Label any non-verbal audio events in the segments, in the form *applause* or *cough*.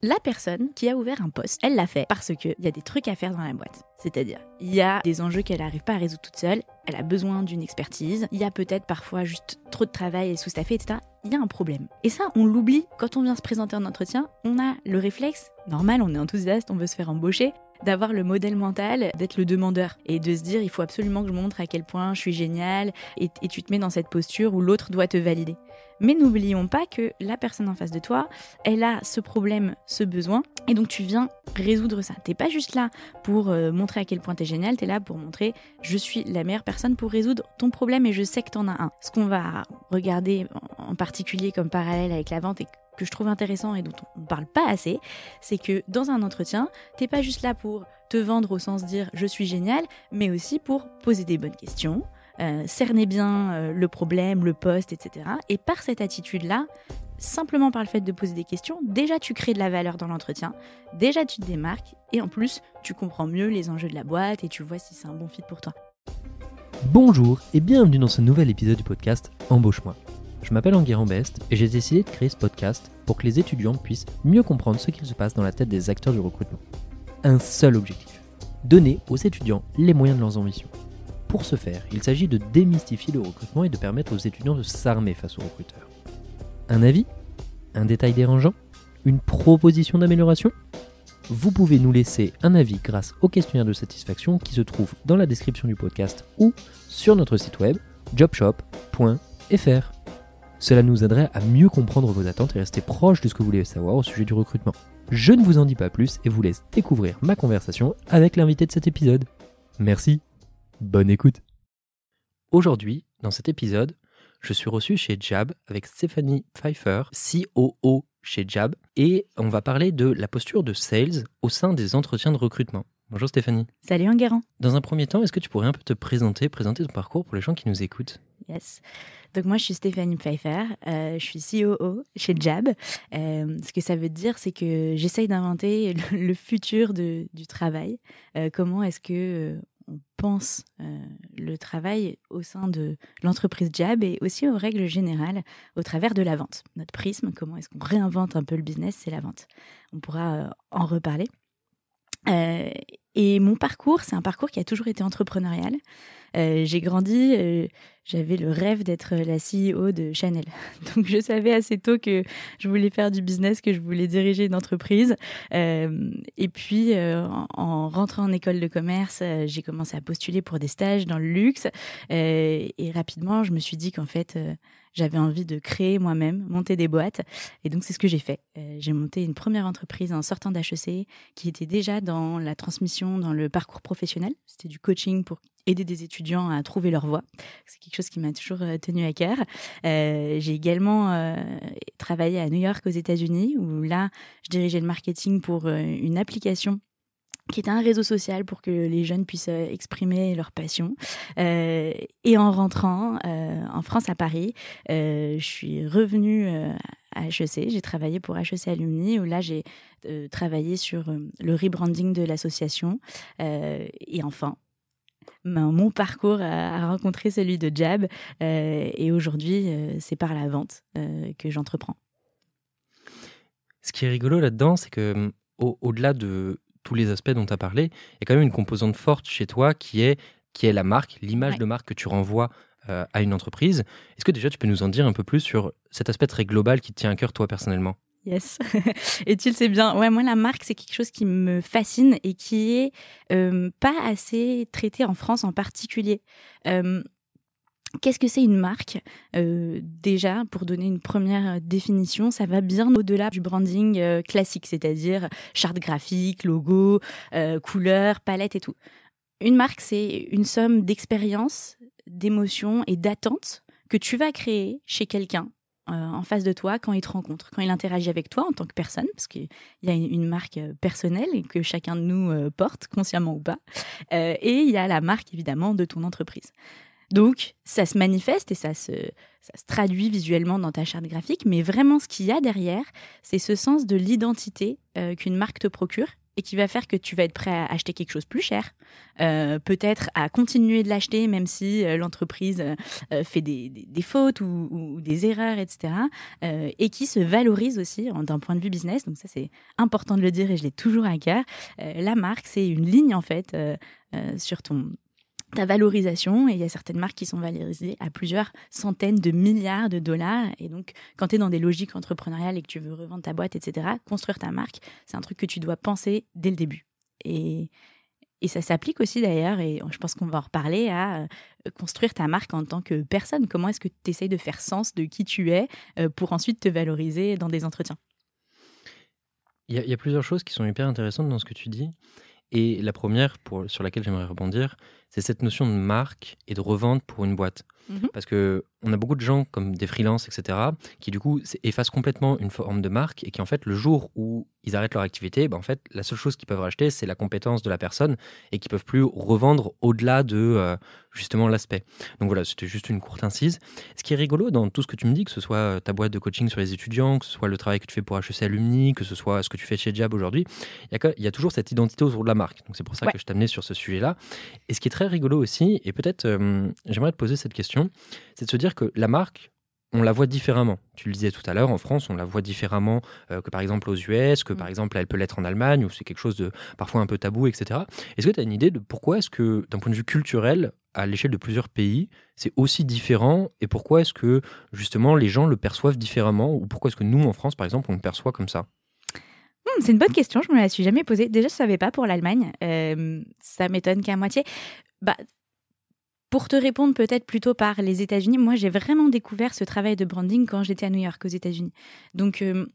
La personne qui a ouvert un poste, elle l'a fait parce qu'il y a des trucs à faire dans la boîte. C'est-à-dire, il y a des enjeux qu'elle n'arrive pas à résoudre toute seule, elle a besoin d'une expertise, il y a peut-être parfois juste trop de travail et sous-staffé, etc. Il y a un problème. Et ça, on l'oublie quand on vient se présenter en entretien. On a le réflexe, normal, on est enthousiaste, on veut se faire embaucher, d'avoir le modèle mental d'être le demandeur et de se dire il faut absolument que je montre à quel point je suis génial et, et tu te mets dans cette posture où l'autre doit te valider. Mais n'oublions pas que la personne en face de toi, elle a ce problème, ce besoin, et donc tu viens résoudre ça. T'es pas juste là pour euh, montrer à quel point t'es génial, t'es là pour montrer je suis la meilleure personne pour résoudre ton problème et je sais que t'en as un. Ce qu'on va regarder en particulier comme parallèle avec la vente et que je trouve intéressant et dont on ne parle pas assez, c'est que dans un entretien, t'es pas juste là pour te vendre au sens dire je suis génial, mais aussi pour poser des bonnes questions, euh, cerner bien euh, le problème, le poste, etc. Et par cette attitude-là, simplement par le fait de poser des questions, déjà tu crées de la valeur dans l'entretien, déjà tu te démarques, et en plus tu comprends mieux les enjeux de la boîte et tu vois si c'est un bon fit pour toi. Bonjour et bienvenue dans ce nouvel épisode du podcast Embauche-moi. Je m'appelle Enguerrand Best et j'ai décidé de créer ce podcast pour que les étudiants puissent mieux comprendre ce qu'il se passe dans la tête des acteurs du recrutement. Un seul objectif, donner aux étudiants les moyens de leurs ambitions. Pour ce faire, il s'agit de démystifier le recrutement et de permettre aux étudiants de s'armer face aux recruteurs. Un avis? Un détail dérangeant? Une proposition d'amélioration? Vous pouvez nous laisser un avis grâce au questionnaire de satisfaction qui se trouve dans la description du podcast ou sur notre site web jobshop.fr. Cela nous aiderait à mieux comprendre vos attentes et rester proche de ce que vous voulez savoir au sujet du recrutement. Je ne vous en dis pas plus et vous laisse découvrir ma conversation avec l'invité de cet épisode. Merci Bonne écoute. Aujourd'hui, dans cet épisode, je suis reçu chez Jab avec Stéphanie Pfeiffer, COO chez Jab, et on va parler de la posture de sales au sein des entretiens de recrutement. Bonjour Stéphanie. Salut Enguerrand. Dans un premier temps, est-ce que tu pourrais un peu te présenter, présenter ton parcours pour les gens qui nous écoutent? Yes. Donc moi, je suis Stéphanie Pfeiffer, euh, je suis COO chez Jab. Euh, ce que ça veut dire, c'est que j'essaye d'inventer le, futur du travail. Euh, comment est-ce que on pense euh, le travail au sein de l'entreprise Jab et aussi aux règles générales au travers de la vente. Notre prisme, comment est-ce qu'on réinvente un peu le business, c'est la vente. On pourra euh, en reparler. Euh, et mon parcours, c'est un parcours qui a toujours été entrepreneurial. Euh, j'ai grandi, euh, j'avais le rêve d'être la CEO de Chanel. *laughs* Donc je savais assez tôt que je voulais faire du business, que je voulais diriger une entreprise. Euh, et puis en, en, rentrant en école de commerce, j'ai commencé à postuler pour des stages dans le luxe. et rapidement, je me suis dit qu'en fait, j'avais envie de créer moi-même, monter des boîtes. Et donc, c'est ce que j'ai fait. J'ai monté une première entreprise en sortant d'HEC qui était déjà dans la transmission, dans le parcours professionnel. C'était du coaching pour aider des étudiants à trouver leur voie. C'est quelque chose qui m'a toujours euh, tenu à cœur. Euh, j'ai également euh, travaillé à New York aux États-Unis où là, je dirigeais le marketing pour une application qui est un réseau social pour que les jeunes puissent exprimer leur passion. Et en rentrant en France à Paris, je suis revenue à HEC. J'ai travaillé pour HEC Alumni où là j'ai travaillé sur le rebranding de l'association. et enfin, mon parcours a, rencontré celui de Jab et aujourd'hui c'est par la vente que j'entreprends. Ce qui est rigolo là-dedans, c'est que au-delà de tous les aspects dont tu as parlé, il y a quand même une composante forte chez toi qui est, qui est la marque, l'image Ouais. de marque que tu renvoies euh, à une entreprise. Est-ce que déjà tu peux nous en dire un peu plus sur cet aspect très global qui te tient à cœur toi personnellement? Yes. *laughs* le sais bien. Ouais, moi, la marque, c'est quelque chose qui me fascine et qui est euh, pas assez traité en France en particulier. Euh, Qu'est-ce que c'est une marque? Euh, Déjà, pour donner une première définition, ça va bien au-delà du branding classique, c'est-à-dire charte graphique, logo, euh, couleurs, palette et tout. Une marque, c'est une somme d'expériences, d'émotions et d'attentes que tu vas créer chez quelqu'un en face de toi quand il te rencontre, quand il interagit avec toi en tant que personne, parce qu'il y a une, marque euh, personnelle que chacun de nous euh, porte, consciemment ou pas. Euh, et il y a la marque, évidemment, de ton entreprise. Donc, ça se manifeste et ça se, ça se traduit visuellement dans ta charte graphique, mais vraiment, ce qu'il y a derrière, c'est ce sens de l'identité euh, qu'une marque te procure et qui va faire que tu vas être prêt à acheter quelque chose plus cher, euh, peut-être à continuer de l'acheter même si euh, l'entreprise euh, fait des, des, fautes ou, ou, des erreurs, etc. et qui se valorise aussi d'un point de vue business. Donc ça, c'est important de le dire et je l'ai toujours à cœur. la marque, c'est une ligne en fait sur ton ta valorisation et il y a certaines marques qui sont valorisées à plusieurs centaines de milliards de dollars. Et donc quand tu es dans des logiques entrepreneuriales et que tu veux revendre ta boîte etc construire ta marque c'est un truc que tu dois penser dès le début. Et, et ça s'applique aussi d'ailleurs et je pense qu'on va en reparler à euh, construire ta marque en tant que personne. Comment est-ce que tu essayes de faire sens de qui tu es euh, pour ensuite te valoriser dans des entretiens? Il y, a, y a plusieurs choses qui sont hyper intéressantes dans ce que tu dis. Et la première pour, sur laquelle j'aimerais rebondir, c'est cette notion de marque et de revente pour une boîte. Mhm. Parce que on a beaucoup de gens comme des freelances, etc., qui du coup effacent complètement une forme de marque et qui en fait le jour où ils arrêtent leur activité, bah, en fait la seule chose qu'ils peuvent racheter c'est la compétence de la personne et qu'ils peuvent plus revendre au-delà de euh, justement l'aspect. Donc voilà, c'était juste une courte incise. Ce qui est rigolo dans tout ce que tu me dis, que ce soit euh, ta boîte de coaching sur les étudiants, que ce soit le travail que tu fais pour HEC Alumni, que ce soit ce que tu fais chez Jab aujourd'hui, il y, y, a toujours cette identité autour de la marque. Donc c'est pour ça que je t'amenais sur ce sujet-là. Et ce qui est très rigolo aussi, et peut-être euh, j'aimerais te poser cette question, c'est de se dire que la marque, on la voit différemment. Tu le disais tout à l'heure, en France, on la voit différemment euh, que par exemple aux US, que mm. par exemple elle peut l'être en Allemagne, où c'est quelque chose de parfois un peu tabou, etc. Est-ce que tu as une idée de pourquoi est-ce que, d'un point de vue culturel, à l'échelle de plusieurs pays, c'est aussi différent et pourquoi est-ce que justement les gens le perçoivent différemment ou pourquoi est-ce que nous, en France, par exemple, on le perçoit comme ça? Hmm, c'est une bonne question, je me la suis jamais posée. Déjà, je savais pas pour l'Allemagne. Euh, ça m'étonne qu'à moitié. Bah, pour te répondre peut-être plutôt par les États-Unis, moi j'ai vraiment découvert ce travail de branding quand j'étais à New York aux États-Unis. Donc euh,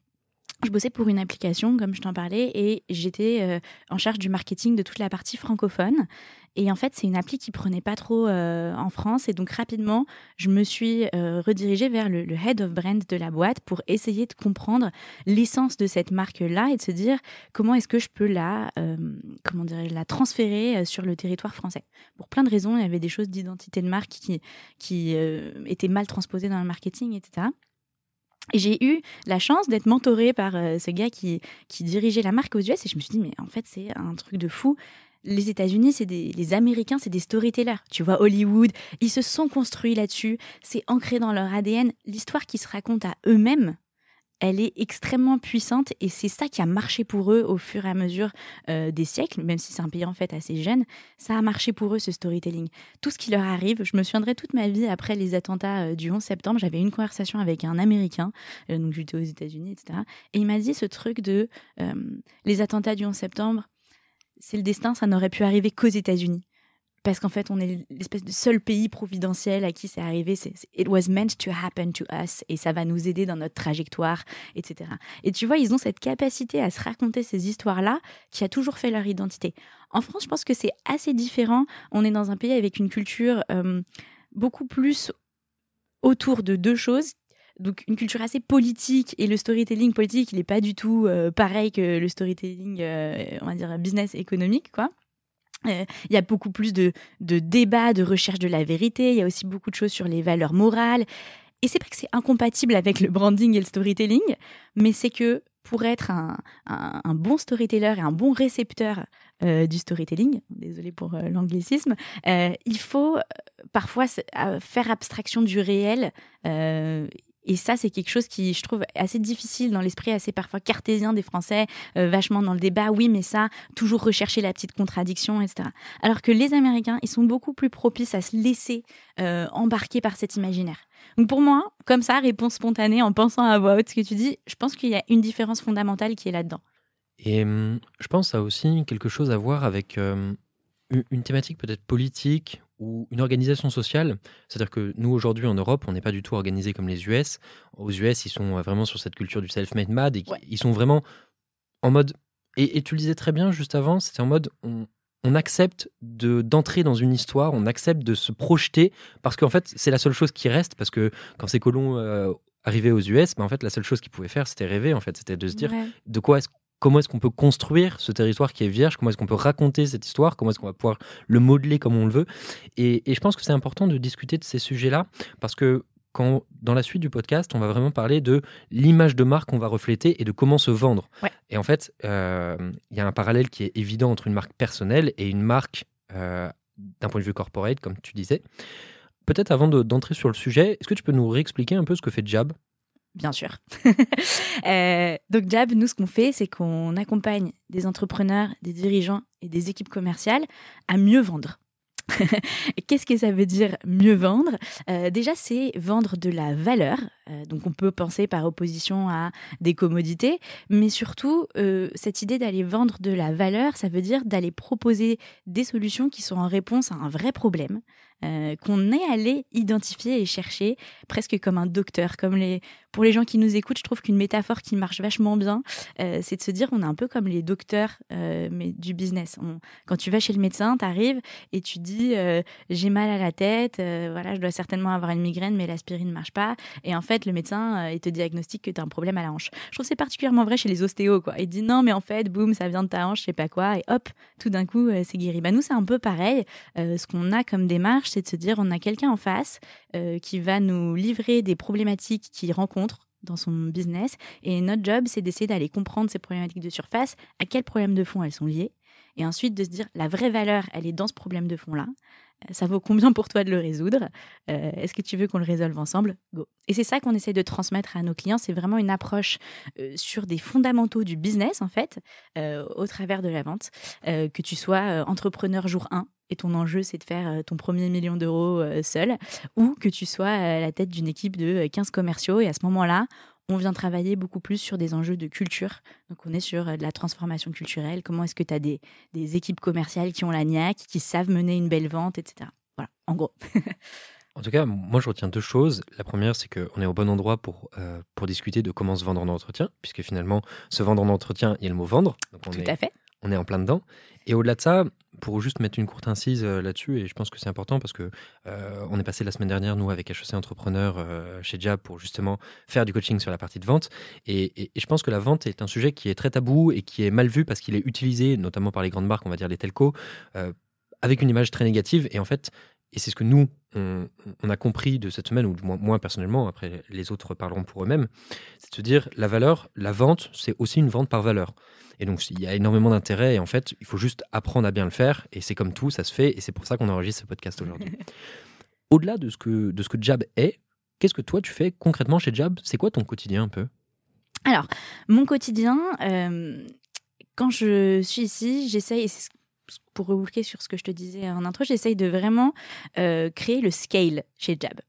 je bossais pour une application, comme je t'en parlais, et j'étais euh, en charge du marketing de toute la partie francophone. Et en fait, c'est une appli qui prenait pas trop euh, en France. Et donc, rapidement, je me suis euh, redirigée vers le, head of brand de la boîte pour essayer de comprendre l'essence de cette marque-là et de se dire comment est-ce que je peux la, comment la transférer sur le territoire français. Pour plein de raisons, il y avait des choses d'identité de marque qui, qui étaient mal transposées dans le marketing, etc. Et j'ai eu la chance d'être mentorée par euh, ce gars qui, qui dirigeait la marque aux US et je me suis dit, mais en fait, c'est un truc de fou. Les États-Unis, c'est des, les Américains, c'est des storytellers. Tu vois, Hollywood, ils se sont construits là-dessus. C'est ancré dans leur ADN. L'histoire qui se raconte à eux-mêmes, elle est extrêmement puissante et c'est ça qui a marché pour eux au fur et à mesure euh, des siècles, même si c'est un pays en fait assez jeune, ça a marché pour eux ce storytelling. Tout ce qui leur arrive, je me souviendrai toute ma vie après les attentats euh, du 11 septembre, j'avais une conversation avec un Américain, euh, donc j'étais aux États-Unis, etc. Et il m'a dit ce truc de les attentats du 11 septembre, c'est le destin, ça n'aurait pu arriver qu'aux États-Unis parce qu'en fait, on est l'espèce de seul pays providentiel à qui c'est arrivé. C'est, it was meant to happen to us et ça va nous aider dans notre trajectoire, etc. Et tu vois, ils ont cette capacité à se raconter ces histoires-là qui a toujours fait leur identité. En France, je pense que c'est assez différent. On est dans un pays avec une culture euh, beaucoup plus autour de deux choses donc une culture assez politique et le storytelling politique il n'est pas du tout euh, pareil que le storytelling euh, on va dire business économique quoi euh, il y a beaucoup plus de, de débats, de recherche de la vérité. Il y a aussi beaucoup de choses sur les valeurs morales. Et c'est pas que c'est incompatible avec le branding et le storytelling, mais c'est que pour être un, un, bon storyteller et un bon récepteur du storytelling, désolé pour l'anglicisme, il faut parfois faire abstraction du réel et ça, c'est quelque chose qui, je trouve, assez difficile dans l'esprit assez parfois cartésien des Français, euh, vachement dans le débat. Oui, mais ça, toujours rechercher la petite contradiction, etc. Alors que les Américains, ils sont beaucoup plus propices à se laisser euh, embarquer par cet imaginaire. Donc pour moi, comme ça, réponse spontanée en pensant à voix haute ce que tu dis, je pense qu'il y a une différence fondamentale qui est là-dedans. Et hum, je pense que ça a aussi quelque chose à voir avec hum, une thématique peut-être politique ou une organisation sociale. C'est-à-dire que nous, aujourd'hui, en Europe, on n'est pas du tout organisé comme les US. Aux US, ils sont vraiment sur cette culture du self-made mad et ils sont vraiment en mode. Et, tu le disais très bien juste avant, c'était en mode on, accepte de d'entrer dans une histoire, on accepte de se projeter parce qu'en fait, c'est la seule chose qui reste. Parce que quand ces colons euh, arrivaient aux US, ben, en fait, la seule chose qu'ils pouvaient faire, c'était rêver. En fait, c'était de se dire de quoi est-ce comment est-ce qu'on peut construire ce territoire qui est vierge, comment est-ce qu'on peut raconter cette histoire, comment est-ce qu'on va pouvoir le modeler comme on le veut? Et, je pense que c'est important de discuter de ces sujets-là, parce que quand dans la suite du podcast, on va vraiment parler de l'image de marque qu'on va refléter et de comment se vendre. Et en fait, euh, il y a un parallèle qui est évident entre une marque personnelle et une marque euh, d'un point de vue corporate, comme tu disais. Peut-être avant d'entrer sur le sujet, est-ce que tu peux nous réexpliquer un peu ce que fait Jab? Bien sûr. *laughs* Euh, donc Jab, nous, ce qu'on fait, c'est qu'on accompagne des entrepreneurs, des dirigeants et des équipes commerciales à mieux vendre. *laughs* Qu'est-ce que ça veut dire mieux vendre? Euh, Déjà, c'est vendre de la valeur. Euh, donc, on peut penser par opposition à des commodités, mais surtout, cette idée d'aller vendre de la valeur, ça veut dire d'aller proposer des solutions qui sont en réponse à un vrai problème, qu'on est allé identifier et chercher, presque comme un docteur. Comme les... Pour les gens qui nous écoutent, je trouve qu'une métaphore qui marche vachement bien, c'est de se dire on est un peu comme les docteurs mais du business. Quand tu vas chez le médecin, tu arrives et tu dis euh, j'ai mal à la tête, euh, voilà, je dois certainement avoir une migraine, mais l'aspirine ne marche pas. Et en fait, le médecin, euh, il te diagnostique que tu as un problème à la hanche. Je trouve que c'est particulièrement vrai chez les ostéos, quoi. Il dit non, mais en fait, boum, ça vient de ta hanche, je sais pas quoi, et hop, tout d'un coup, c'est guéri. Bah, nous, c'est un peu pareil. ce qu'on a comme démarche, c'est de se dire on a quelqu'un en face qui va nous livrer des problématiques qu'il rencontre dans son business. Et notre job, c'est d'essayer d'aller comprendre ces problématiques de surface, à quels problèmes de fond elles sont liées, et ensuite de se dire la vraie valeur, elle est dans ce problème de fond-là. Euh, ça vaut combien pour toi de le résoudre? Euh, Est-ce que tu veux qu'on le résolve ensemble? Go. Et c'est ça qu'on essaie de transmettre à nos clients. C'est vraiment une approche euh, sur des fondamentaux du business, en fait, au travers de la vente. que tu sois entrepreneur jour 1 et ton enjeu, c'est de faire ton premier million d'euros seul, ou que tu sois à la tête d'une équipe de 15 commerciaux et à ce moment-là, on vient travailler beaucoup plus sur des enjeux de culture. Donc, on est sur euh, de la transformation culturelle. Comment est-ce que tu as des, équipes commerciales qui ont la niaque, qui savent mener une belle vente, etc. Voilà, en gros. *laughs* en tout cas, moi, je retiens deux choses. La première, c'est qu'on est au bon endroit pour, euh, pour discuter de comment se vendre en entretien, puisque finalement, se vendre en entretien, il y a le mot vendre. Donc, Tout à fait. On est en plein dedans. Et au-delà de ça, pour juste mettre une courte incise euh, là-dessus, et je pense que c'est important parce que euh, on est passé la semaine dernière, nous, avec HEC Entrepreneur euh, chez Jab, pour justement faire du coaching sur la partie de vente. Et, je pense que la vente est un sujet qui est très tabou et qui est mal vu parce qu'il est utilisé, notamment par les grandes marques, on va dire les telcos, avec une image très négative. Et en fait, et c'est ce que nous, on, a compris de cette semaine, ou du moins moi personnellement, après les autres parleront pour eux-mêmes, c'est de se dire la valeur, la vente, c'est aussi une vente par valeur. Et donc, il y a énormément d'intérêt. Et en fait, il faut juste apprendre à bien le faire. Et c'est comme tout, ça se fait. Et c'est pour ça qu'on enregistre ce podcast aujourd'hui. *laughs* Au-delà de, ce que, de ce que Jab est, qu'est-ce que toi, tu fais concrètement chez Jab? C'est quoi ton quotidien un peu? Alors, mon quotidien, euh, quand je suis ici, j'essaye, pour reboucler sur ce que je te disais en intro, j'essaye de vraiment euh, créer le scale chez Jab.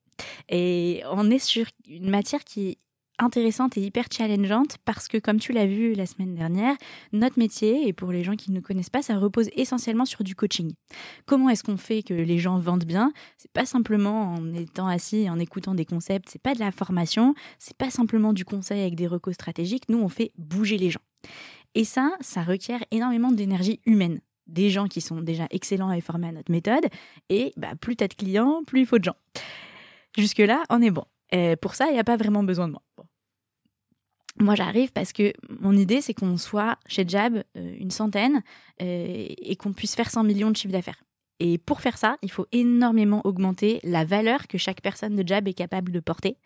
Et on est sur une matière qui est intéressante et hyper challengeante parce que, comme tu l'as vu la semaine dernière, notre métier, et pour les gens qui ne connaissent pas, ça repose essentiellement sur du coaching. Comment est-ce qu'on fait que les gens vendent bien? C'est pas simplement en étant assis et en écoutant des concepts, c'est pas de la formation, c'est pas simplement du conseil avec des recos stratégiques. Nous, on fait bouger les gens. Et ça, ça requiert énormément d'énergie humaine des gens qui sont déjà excellents et formés à notre méthode. Et bah, plus tu as de clients, plus il faut de gens. Jusque-là, on est bon. Pour ça, il n'y a pas vraiment besoin de moi. Moi, j'arrive parce que mon idée, c'est qu'on soit chez Jab euh, une centaine euh, et qu'on puisse faire 100 millions de chiffre d'affaires. Et pour faire ça, il faut énormément augmenter la valeur que chaque personne de Jab est capable de porter.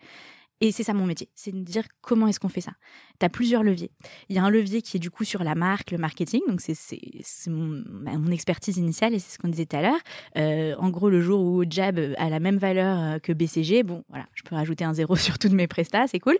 Et c'est ça mon métier, c'est de dire comment est-ce qu'on fait ça. Tu as plusieurs leviers. Il y a un levier qui est du coup sur la marque, le marketing, donc c'est mon, mon, expertise initiale et c'est ce qu'on disait tout à l'heure. Euh, en gros, le jour où Jab a la même valeur euh, que BCG, bon voilà, je peux rajouter un zéro *laughs* sur toutes mes prestats, c'est cool.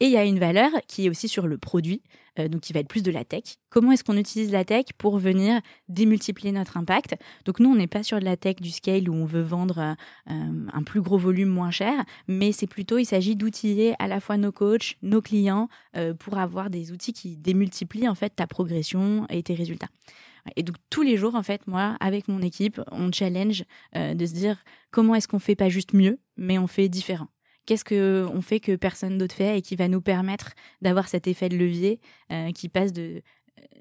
Et il y a une valeur qui est aussi sur le produit, euh, donc qui va être plus de la tech. Comment est-ce qu'on utilise la tech pour venir démultiplier notre impact? Donc nous, on n'est pas sur de la tech du scale où on veut vendre euh, euh, un plus gros volume moins cher, mais c'est plutôt, il s'agit d'outiller à la fois nos coachs, nos clients, pour avoir des outils qui démultiplient en fait ta progression et tes résultats. Et donc tous les jours, en fait, moi, avec mon équipe, on challenge de se dire comment est-ce qu'on fait pas juste mieux, mais on fait différent. Qu'est-ce qu'on fait que personne d'autre fait et qui va nous permettre d'avoir cet effet de levier euh, qui passe de,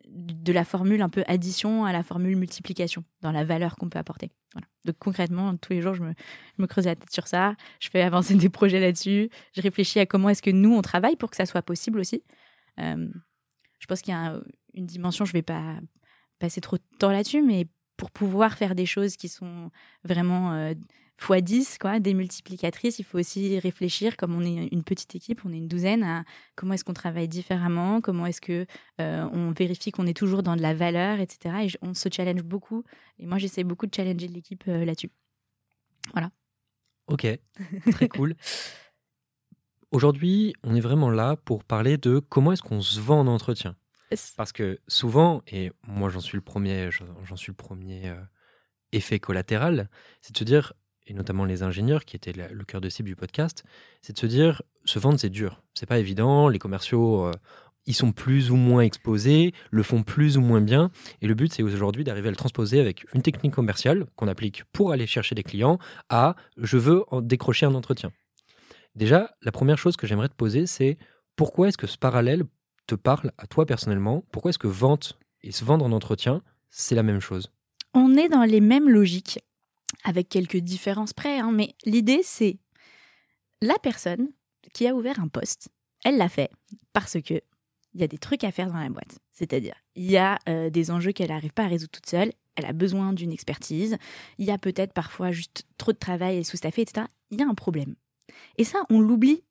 de la formule un peu addition à la formule multiplication dans la valeur qu'on peut apporter. Donc concrètement, tous les jours, je me, creuse la tête sur ça, je fais avancer *laughs* des projets là-dessus, je réfléchis à comment est-ce que nous, on travaille pour que ça soit possible aussi. Euh, je pense qu'il y a une dimension, je ne vais pas passer trop de temps là-dessus, mais pour pouvoir faire des choses qui sont vraiment... Euh, fois 10, quoi, des multiplicatrices. Il faut aussi réfléchir, comme on est une petite équipe, on est une douzaine, à comment est-ce qu'on travaille différemment, comment est-ce que euh, on vérifie qu'on est toujours dans de la valeur, etc. Et on se challenge beaucoup. Et moi, j'essaie beaucoup de challenger l'équipe euh, là-dessus. Voilà. Ok, très *laughs* cool. Aujourd'hui, on est vraiment là pour parler de comment est-ce qu'on se vend en entretien. Parce que souvent, et moi j'en suis le premier, j'en suis le premier euh, effet collatéral, c'est de se dire, et notamment les ingénieurs qui étaient le cœur de cible du podcast, c'est de se dire, se vendre c'est dur, c'est pas évident, les commerciaux euh, ils sont plus ou moins exposés, le font plus ou moins bien, et le but c'est aujourd'hui d'arriver à le transposer avec une technique commerciale qu'on applique pour aller chercher des clients à je veux en décrocher un entretien. Déjà, la première chose que j'aimerais te poser, c'est pourquoi est-ce que ce parallèle te parle à toi personnellement? Pourquoi est-ce que vente et se vendre en entretien, c'est la même chose? On est dans les mêmes logiques, avec quelques différences près, hein, mais l'idée c'est la personne qui a ouvert un poste, elle l'a fait parce que il y a des trucs à faire dans la boîte. C'est-à-dire, il y a euh, des enjeux qu'elle n'arrive pas à résoudre toute seule, elle a besoin d'une expertise, il y a peut-être parfois juste trop de travail et sous-staffé, etc. Il y a un problème. Et ça, on l'oublie.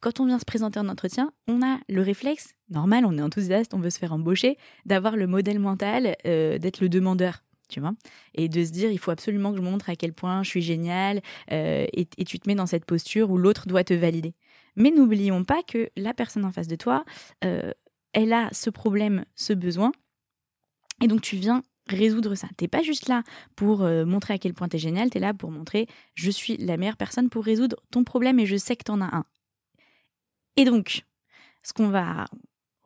Quand on vient se présenter en entretien, on a le réflexe, normal, on est enthousiaste, on veut se faire embaucher, d'avoir le modèle mental euh, d'être le demandeur. Tu vois et de se dire, il faut absolument que je montre à quel point je suis génial, euh, et, tu te mets dans cette posture où l'autre doit te valider. Mais n'oublions pas que la personne en face de toi, euh, elle a ce problème, ce besoin, et donc tu viens résoudre ça. T'es pas juste là pour euh, montrer à quel point tu es génial, tu es là pour montrer je suis la meilleure personne pour résoudre ton problème et je sais que tu en as un. Et donc, ce qu'on va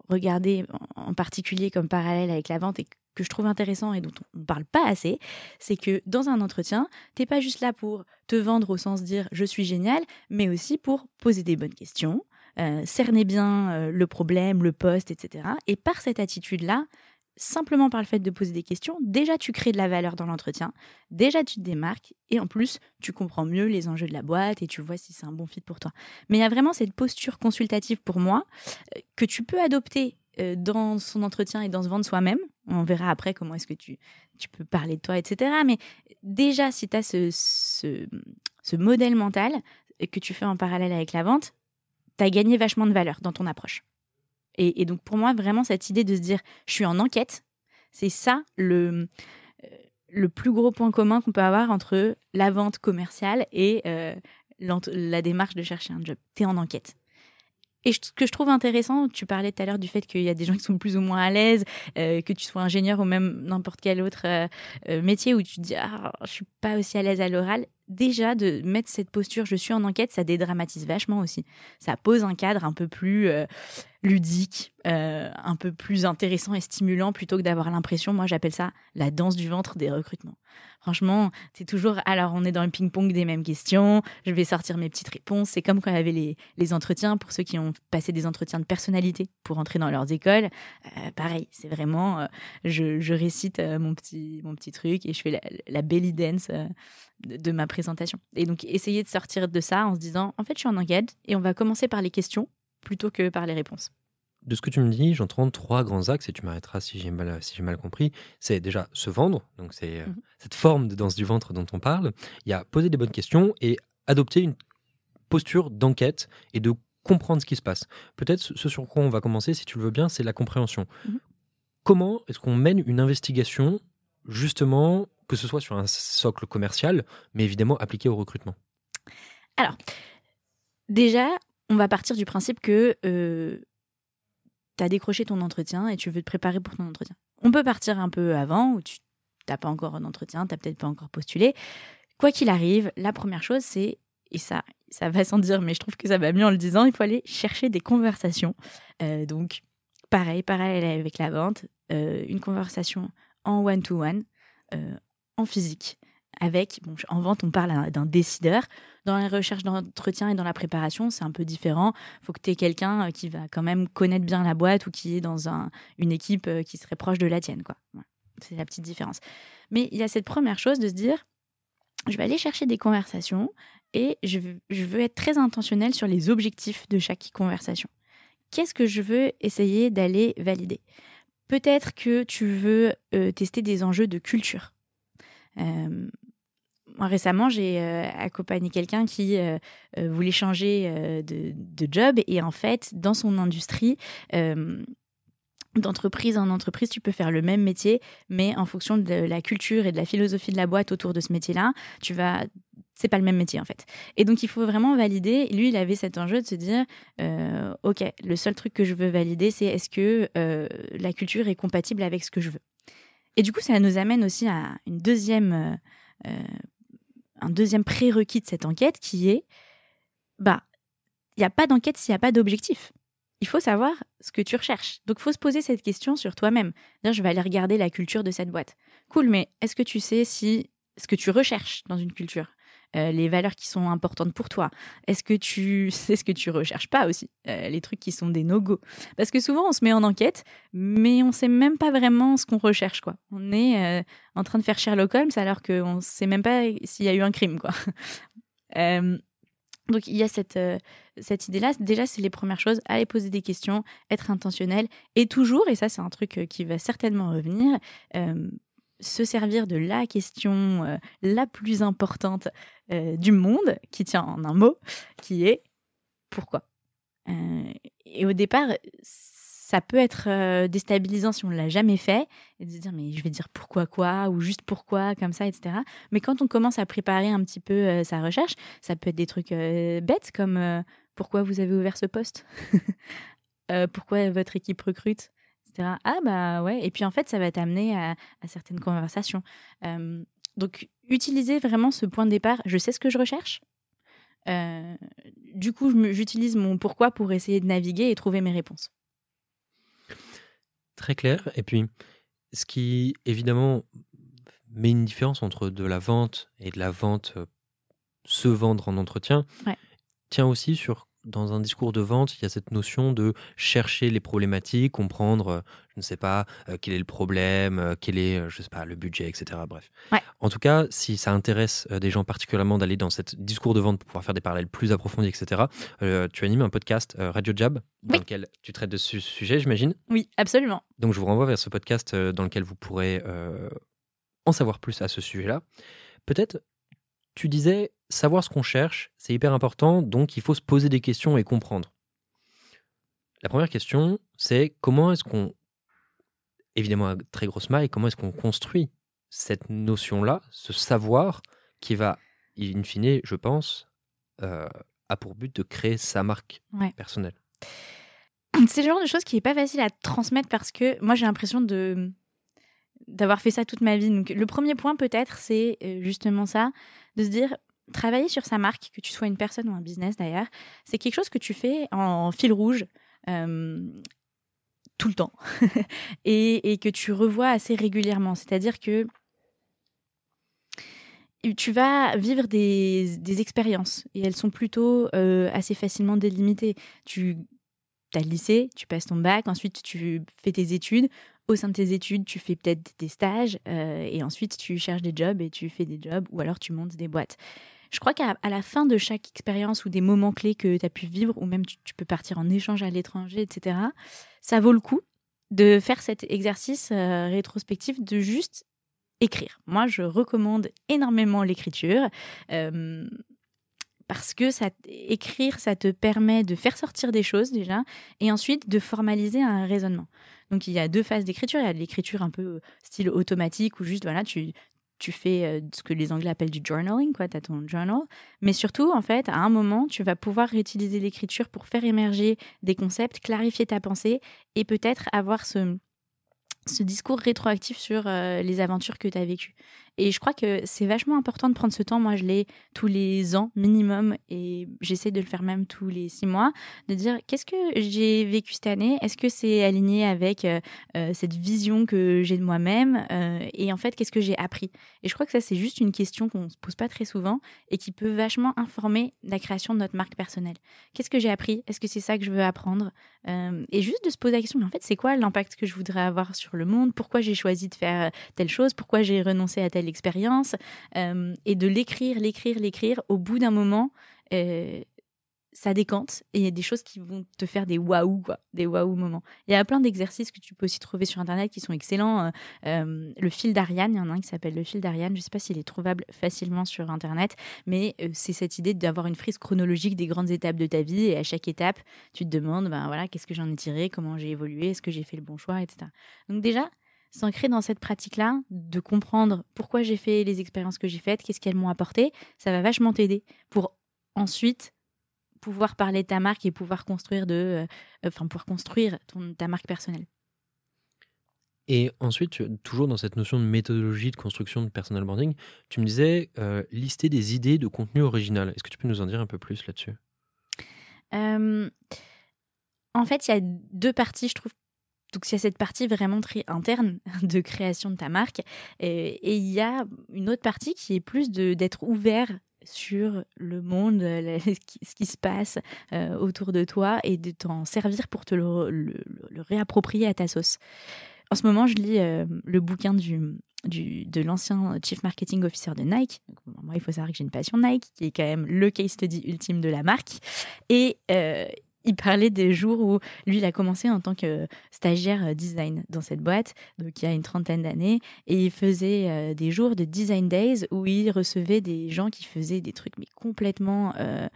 regarder en particulier comme parallèle avec la vente et que je trouve intéressant et dont on ne parle pas assez, c'est que dans un entretien, t'es pas juste là pour te vendre au sens dire je suis génial, mais aussi pour poser des bonnes questions, euh, cerner bien euh, le problème, le poste, etc. Et par cette attitude-là, simplement par le fait de poser des questions, déjà tu crées de la valeur dans l'entretien, déjà tu te démarques et en plus tu comprends mieux les enjeux de la boîte et tu vois si c'est un bon fit pour toi. Mais il y a vraiment cette posture consultative pour moi euh, que tu peux adopter dans son entretien et dans se vendre soi-même. On verra après comment est-ce que tu, tu peux parler de toi, etc. Mais déjà, si tu as ce, ce, ce modèle mental que tu fais en parallèle avec la vente, tu as gagné vachement de valeur dans ton approche. Et, donc pour moi, vraiment, cette idée de se dire, je suis en enquête, c'est ça le, euh, le plus gros point commun qu'on peut avoir entre la vente commerciale et euh, la démarche de chercher un job. Tu es en enquête. Et ce que je trouve intéressant, tu parlais tout à l'heure du fait qu'il y a des gens qui sont plus ou moins à l'aise, euh, que tu sois ingénieur ou même n'importe quel autre métier où tu te dis ah, je suis pas aussi à l'aise à l'oral déjà de mettre cette posture, je suis en enquête, ça dédramatise vachement aussi. Ça pose un cadre un peu plus euh, ludique, euh, un peu plus intéressant et stimulant plutôt que d'avoir l'impression, moi j'appelle ça la danse du ventre des recrutements. Franchement, c'est toujours, alors on est dans le ping-pong des mêmes questions, je vais sortir mes petites réponses. C'est comme quand il y avait les, les, entretiens pour ceux qui ont passé des entretiens de personnalité pour entrer dans leurs écoles. Euh, pareil, c'est vraiment, je, je, récite mon, petit, mon petit truc et je fais la, la belly dance de, ma présentation. Et donc, essayer de sortir de ça en se disant, en fait, je suis en enquête et on va commencer par les questions plutôt que par les réponses. De ce que tu me dis, j'entends trois grands axes et tu m'arrêteras si j'ai mal, si mal compris. C'est déjà se vendre, donc c'est euh, mhm. cette forme de danse du ventre dont on parle. Il y a poser des bonnes questions et adopter une posture d'enquête et de comprendre ce qui se passe. Peut-être ce sur quoi on va commencer, si tu le veux bien, c'est la compréhension. Mhm. Comment est-ce qu'on mène une investigation justement que ce soit sur un socle commercial, mais évidemment appliqué au recrutement Alors, déjà, on va partir du principe que euh, tu as décroché ton entretien et tu veux te préparer pour ton entretien. On peut partir un peu avant, où tu n'as pas encore un entretien, tu n'as peut-être pas encore postulé. Quoi qu'il arrive, la première chose, c'est, et ça, ça va sans dire, mais je trouve que ça va mieux en le disant, il faut aller chercher des conversations. Euh, donc, pareil, pareil avec la vente, euh, une conversation en one-to-one, en physique. Avec, bon, en vente, on parle d'un décideur. Dans la recherche d'entretien et dans la préparation, c'est un peu différent. Il faut que tu aies quelqu'un euh, qui va quand même connaître bien la boîte ou qui est dans un, une équipe euh, qui serait proche de la tienne. quoi. C'est la petite différence. Mais il y a cette première chose de se dire, je vais aller chercher des conversations et je, je veux être très intentionnel sur les objectifs de chaque conversation. Qu'est-ce que je veux essayer d'aller valider? Peut-être que tu veux euh, tester des enjeux de culture. Euh, moi, récemment, j'ai accompagné quelqu'un qui voulait changer de, job et en fait, dans son industrie, d'entreprise en entreprise, tu peux faire le même métier, mais en fonction de la culture et de la philosophie de la boîte autour de ce métier-là, tu vas c'est pas le même métier en fait. Et donc il faut vraiment valider. Lui, il avait cet enjeu de se dire, euh, ok, le seul truc que je veux valider, c'est est-ce que euh, la culture est compatible avec ce que je veux? Et du coup, ça nous amène aussi à une deuxième, euh, un deuxième prérequis de cette enquête qui est, bah, il n'y a pas d'enquête s'il n'y a pas d'objectif il faut savoir ce que tu recherches. Donc, il faut se poser cette question sur toi-même. Je vais aller regarder la culture de cette boîte. Cool, mais est-ce que tu sais si ce que tu recherches dans une culture, euh, les valeurs qui sont importantes pour toi, est-ce que tu *laughs* sais ce que tu recherches pas aussi, euh, les trucs qui sont des no-go? Parce que souvent, on se met en enquête, mais on sait même pas vraiment ce qu'on recherche. quoi. On est euh, en train de faire Sherlock Holmes alors qu'on sait même pas s'il y a eu un crime. quoi. *laughs* Donc il y a cette, cette idée-là. Déjà, c'est les premières choses. Aller poser des questions, être intentionnel. Et toujours, et ça c'est un truc qui va certainement revenir, se servir de la question la plus importante du monde, qui tient en un mot, qui est pourquoi. et au départ, ça peut être euh, déstabilisant si on ne l'a jamais fait, et de se dire mais je vais dire pourquoi quoi, ou juste pourquoi, comme ça, etc. Mais quand on commence à préparer un petit peu euh, sa recherche, ça peut être des trucs euh, bêtes comme pourquoi vous avez ouvert ce poste, *laughs* pourquoi votre équipe recrute, etc. Ah bah ouais, et puis en fait ça va t'amener à, à, certaines conversations. donc utilisez vraiment ce point de départ, je sais ce que je recherche. du coup, j'utilise mon pourquoi pour essayer de naviguer et trouver mes réponses. Très clair. Et puis, ce qui, évidemment, met une différence entre de la vente et de la vente euh, se vendre en entretien, tient aussi sur dans un discours de vente, il y a cette notion de chercher les problématiques, comprendre, euh, je ne sais pas, euh, quel est le problème, euh, quel est, je sais pas, le budget, etc. Bref. En tout cas, si ça intéresse des gens particulièrement d'aller dans ce discours de vente pour pouvoir faire des parallèles plus approfondis, etc., tu animes un podcast Radio Jab dans lequel tu traites de ce sujet, j'imagine Oui, absolument. Donc je vous renvoie vers ce podcast dans lequel vous pourrez en savoir plus à ce sujet-là. Peut-être tu disais, savoir ce qu'on cherche, c'est hyper important, donc il faut se poser des questions et comprendre. La première question, c'est comment est-ce qu'on, évidemment à très grosse maille, comment est-ce qu'on construit cette notion-là, ce savoir qui va, in fine, je pense, euh, a pour but de créer sa marque personnelle? C'est le genre de choses qui n'est pas facile à transmettre parce que moi j'ai l'impression de d'avoir fait ça toute ma vie. Donc, le premier point, peut-être, c'est euh, justement ça, de se dire, travailler sur sa marque, que tu sois une personne ou un business d'ailleurs, c'est quelque chose que tu fais en fil rouge. Euh, tout le temps *laughs* et, que tu revois assez régulièrement. C'est-à-dire que tu vas vivre des, expériences et elles sont plutôt euh, assez facilement délimitées. Tu as le lycée, tu passes ton bac, ensuite tu fais tes études, au sein de tes études, tu fais peut-être des stages euh, et ensuite tu cherches des jobs et tu fais des jobs ou alors tu montes des boîtes. Je crois qu'à la fin de chaque expérience ou des moments clés que tu as pu vivre, ou même tu, peux partir en échange à l'étranger, etc., ça vaut le coup de faire cet exercice euh, rétrospectif de juste écrire. Moi, je recommande énormément l'écriture. Euh, parce que ça, écrire, ça te permet de faire sortir des choses déjà, et ensuite de formaliser un raisonnement. Donc il y a deux phases d'écriture. Il y a l'écriture un peu euh, style automatique, où juste voilà, tu, fais euh, ce que les Anglais appellent du journaling, quoi, tu as ton journal. Mais surtout, en fait, à un moment, tu vas pouvoir réutiliser l'écriture pour faire émerger des concepts, clarifier ta pensée et peut-être avoir ce, ce discours rétroactif sur euh, les aventures que tu as vécues. Et je crois que c'est vachement important de prendre ce temps. Moi, je l'ai tous les ans minimum et j'essaie de le faire même tous les six mois, de dire qu'est-ce que j'ai vécu cette année? Est-ce que c'est aligné avec euh, euh, cette vision que j'ai de moi-même Et en fait, qu'est-ce que j'ai appris? Et je crois que ça, c'est juste une question qu'on ne se pose pas très souvent et qui peut vachement informer la création de notre marque personnelle. Qu'est-ce que j'ai appris? Est-ce que c'est ça que je veux apprendre? Et juste de se poser la question, mais en fait, c'est quoi l'impact que je voudrais avoir sur le monde, pourquoi j'ai choisi de faire euh, telle chose, pourquoi j'ai renoncé à telle expérience, euh, et de l'écrire, l'écrire, l'écrire. Au bout d'un moment, euh, ça décante et il y a des choses qui vont te faire des waouh, des waouh moments. Il y a plein d'exercices que tu peux aussi trouver sur Internet qui sont excellents. Euh, le fil d'Ariane, il y en a un qui s'appelle le fil d'Ariane. Je ne sais pas s'il est trouvable facilement sur Internet, mais c'est cette idée d'avoir une frise chronologique des grandes étapes de ta vie et à chaque étape, tu te demandes, ben voilà, qu'est-ce que j'en ai tiré, comment j'ai évolué, est-ce que j'ai fait le bon choix, etc. Donc déjà, s'ancrer dans cette pratique-là, de comprendre pourquoi j'ai fait les expériences que j'ai faites, qu'est-ce qu'elles m'ont apporté, ça va vachement t'aider pour ensuite pouvoir parler de ta marque et pouvoir construire de, euh, enfin pouvoir construire ton, ta marque personnelle. Et ensuite, toujours dans cette notion de méthodologie de construction de personal branding, tu me disais euh, lister des idées de contenu original. Est-ce que tu peux nous en dire un peu plus là-dessus? Euh, En fait, il y a deux parties, je trouve. Donc, il y a cette partie vraiment très interne *laughs* de création de ta marque. Et, il y a une autre partie qui est plus d'être ouvert sur le monde, *laughs* ce qui se passe euh, autour de toi et de t'en servir pour te le, réapproprier à ta sauce. En ce moment, je lis euh, le bouquin du, de l'ancien Chief Marketing Officer de Nike. moi, il faut savoir que j'ai une passion Nike, qui est quand même le case study ultime de la marque. Et euh, il parlait des jours où lui, il a commencé en tant que stagiaire euh, design dans cette boîte, donc il y a une trentaine d'années, et il faisait euh, des jours de design days où il recevait des gens qui faisaient des trucs mais complètement euh,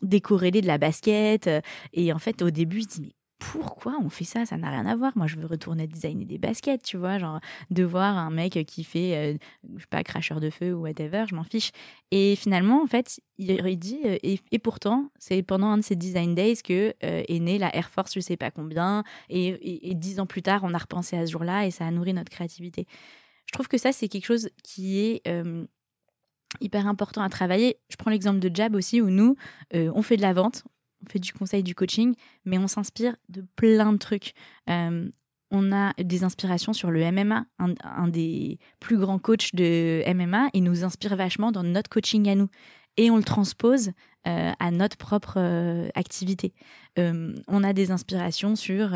décorrélés de la basket. Et en fait, au début, il se dit pourquoi on fait ça? Ça n'a rien à voir. Moi, je veux retourner designer des baskets, tu vois, genre de voir un mec qui fait, euh, je sais pas, cracheur de feu ou whatever, je m'en fiche. Et finalement, en fait, il, dit, euh, et, pourtant, c'est pendant un de ces design days que euh, est née la Air Force, je sais pas combien, et, dix ans plus tard, on a repensé à ce jour-là et ça a nourri notre créativité. Je trouve que ça, c'est quelque chose qui est hyper important à travailler. Je prends l'exemple de Jab aussi, où nous, on fait de la vente, on fait du conseil, du coaching, mais on s'inspire de plein de trucs. Euh, on a des inspirations sur le MMA. Un, des plus grands coachs de MMA, il nous inspire vachement dans notre coaching à nous. Et on le transpose euh, à notre propre euh, activité. on a des inspirations sur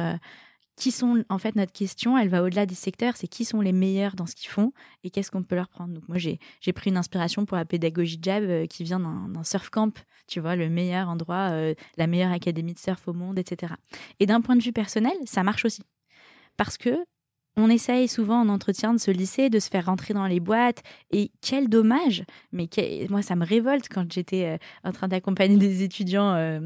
qui sont, en fait, notre question, elle va au-delà des secteurs, c'est qui sont les meilleurs dans ce qu'ils font et qu'est-ce qu'on peut leur prendre. Donc, moi, j'ai pris une inspiration pour la pédagogie Jab euh, qui vient d'un surf camp, tu vois, le meilleur endroit, euh, la meilleure académie de surf au monde, etc. Et d'un point de vue personnel, ça marche aussi. Parce que on essaye souvent en entretien de se lisser, de se faire rentrer dans les boîtes. Et quel dommage Mais moi, ça me révolte quand j'étais euh, en train d'accompagner des étudiants euh,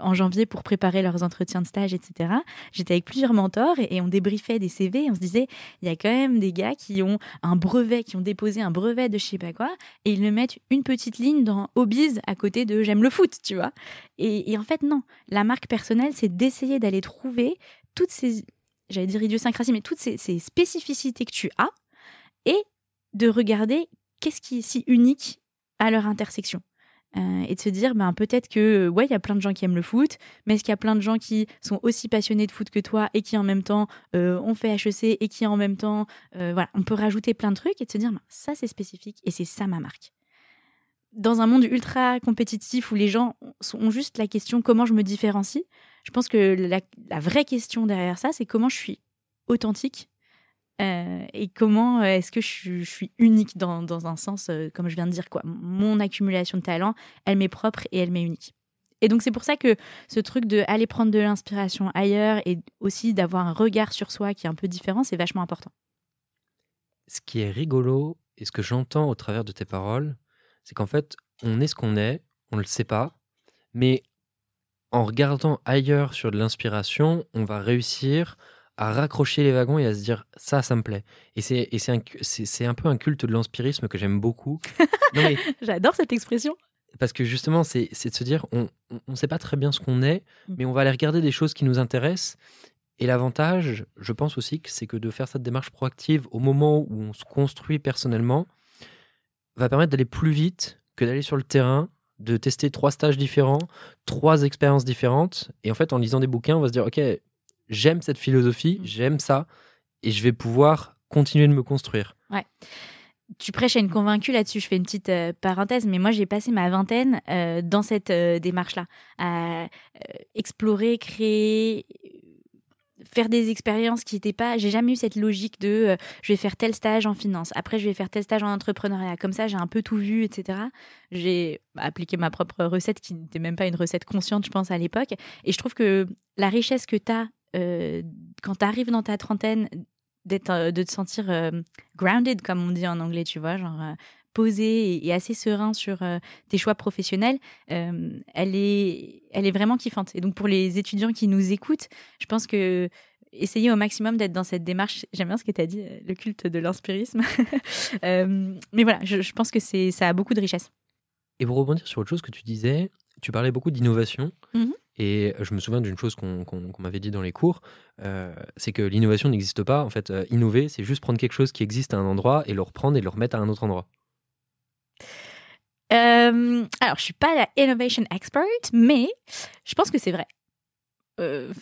en janvier pour préparer leurs entretiens de stage, etc. J'étais avec plusieurs mentors et, on débriefait des CV. Et on se disait, il y a quand même des gars qui ont un brevet, qui ont déposé un brevet de je sais pas quoi, et ils le mettent une petite ligne dans Hobbies à côté de j'aime le foot, tu vois. et en fait, non. La marque personnelle, c'est d'essayer d'aller trouver toutes ces j'allais dire idiosyncrasie, mais toutes ces, spécificités que tu as et de regarder qu'est-ce qui est si unique à leur intersection. Euh, et de se dire, ben, peut-être que, ouais, il y a plein de gens qui aiment le foot, mais est-ce qu'il y a plein de gens qui sont aussi passionnés de foot que toi et qui en même temps euh, ont fait HEC et qui en même temps, euh, voilà, on peut rajouter plein de trucs et de se dire, ben, ça c'est spécifique et c'est ça ma marque. Dans un monde ultra compétitif où les gens ont juste la question comment je me différencie, je pense que la, vraie question derrière ça, c'est comment je suis authentique euh, et comment euh, est-ce que je, suis unique dans, un sens, euh, comme je viens de dire, quoi. Mon accumulation de talent, elle m'est propre et elle m'est unique. Et donc c'est pour ça que ce truc de aller prendre de l'inspiration ailleurs et aussi d'avoir un regard sur soi qui est un peu différent, c'est vachement important. Ce qui est rigolo et ce que j'entends au travers de tes paroles, c'est qu'en fait, on est ce qu'on est, on ne le sait pas, mais en regardant ailleurs sur de l'inspiration, on va réussir à raccrocher les wagons et à se dire ça, ça me plaît. Et c'est un, un peu un culte de l'inspirisme que j'aime beaucoup. *laughs* J'adore cette expression. Parce que justement, c'est de se dire on ne sait pas très bien ce qu'on est, mm. mais on va aller regarder des choses qui nous intéressent. Et l'avantage, je pense aussi, c'est que de faire cette démarche proactive au moment où on se construit personnellement va permettre d'aller plus vite que d'aller sur le terrain de tester trois stages différents, trois expériences différentes. Et en fait, en lisant des bouquins, on va se dire, OK, j'aime cette philosophie, mm. j'aime ça, et je vais pouvoir continuer de me construire. Ouais. Tu prêches à une convaincue là-dessus. Je fais une petite euh, parenthèse, mais moi j'ai passé ma vingtaine euh, dans cette euh, démarche-là, à explorer, créer, faire des expériences qui n'étaient pas. J'ai jamais eu cette logique de euh, je vais faire tel stage en finance, après je vais faire tel stage en entrepreneuriat. Comme ça, j'ai un peu tout vu, etc. J'ai appliqué ma propre recette qui n'était même pas une recette consciente, je pense, à l'époque. Et je trouve que la richesse que tu as euh, quand tu arrives dans ta trentaine, euh, de te sentir grounded, comme on dit en anglais, tu vois, genre posé et, assez serein sur euh, tes choix professionnels, euh, elle, est, elle est vraiment kiffante. Et donc pour les étudiants qui nous écoutent, je pense que essayer au maximum d'être dans cette démarche. J'aime bien ce que tu as dit, euh, le culte de l'inspirisme. *laughs* mais voilà, je, pense que c'est, ça a beaucoup de richesse. Et pour rebondir sur autre chose que tu disais, tu parlais beaucoup d'innovation. Mmh et je me souviens d'une chose qu'on, m'avait dit dans les cours, c'est que l'innovation n'existe pas. En fait, innover, c'est juste prendre quelque chose qui existe à un endroit et le reprendre et le remettre à un autre endroit. Euh, alors, je suis pas la innovation expert, mais je pense que c'est vrai. Euh,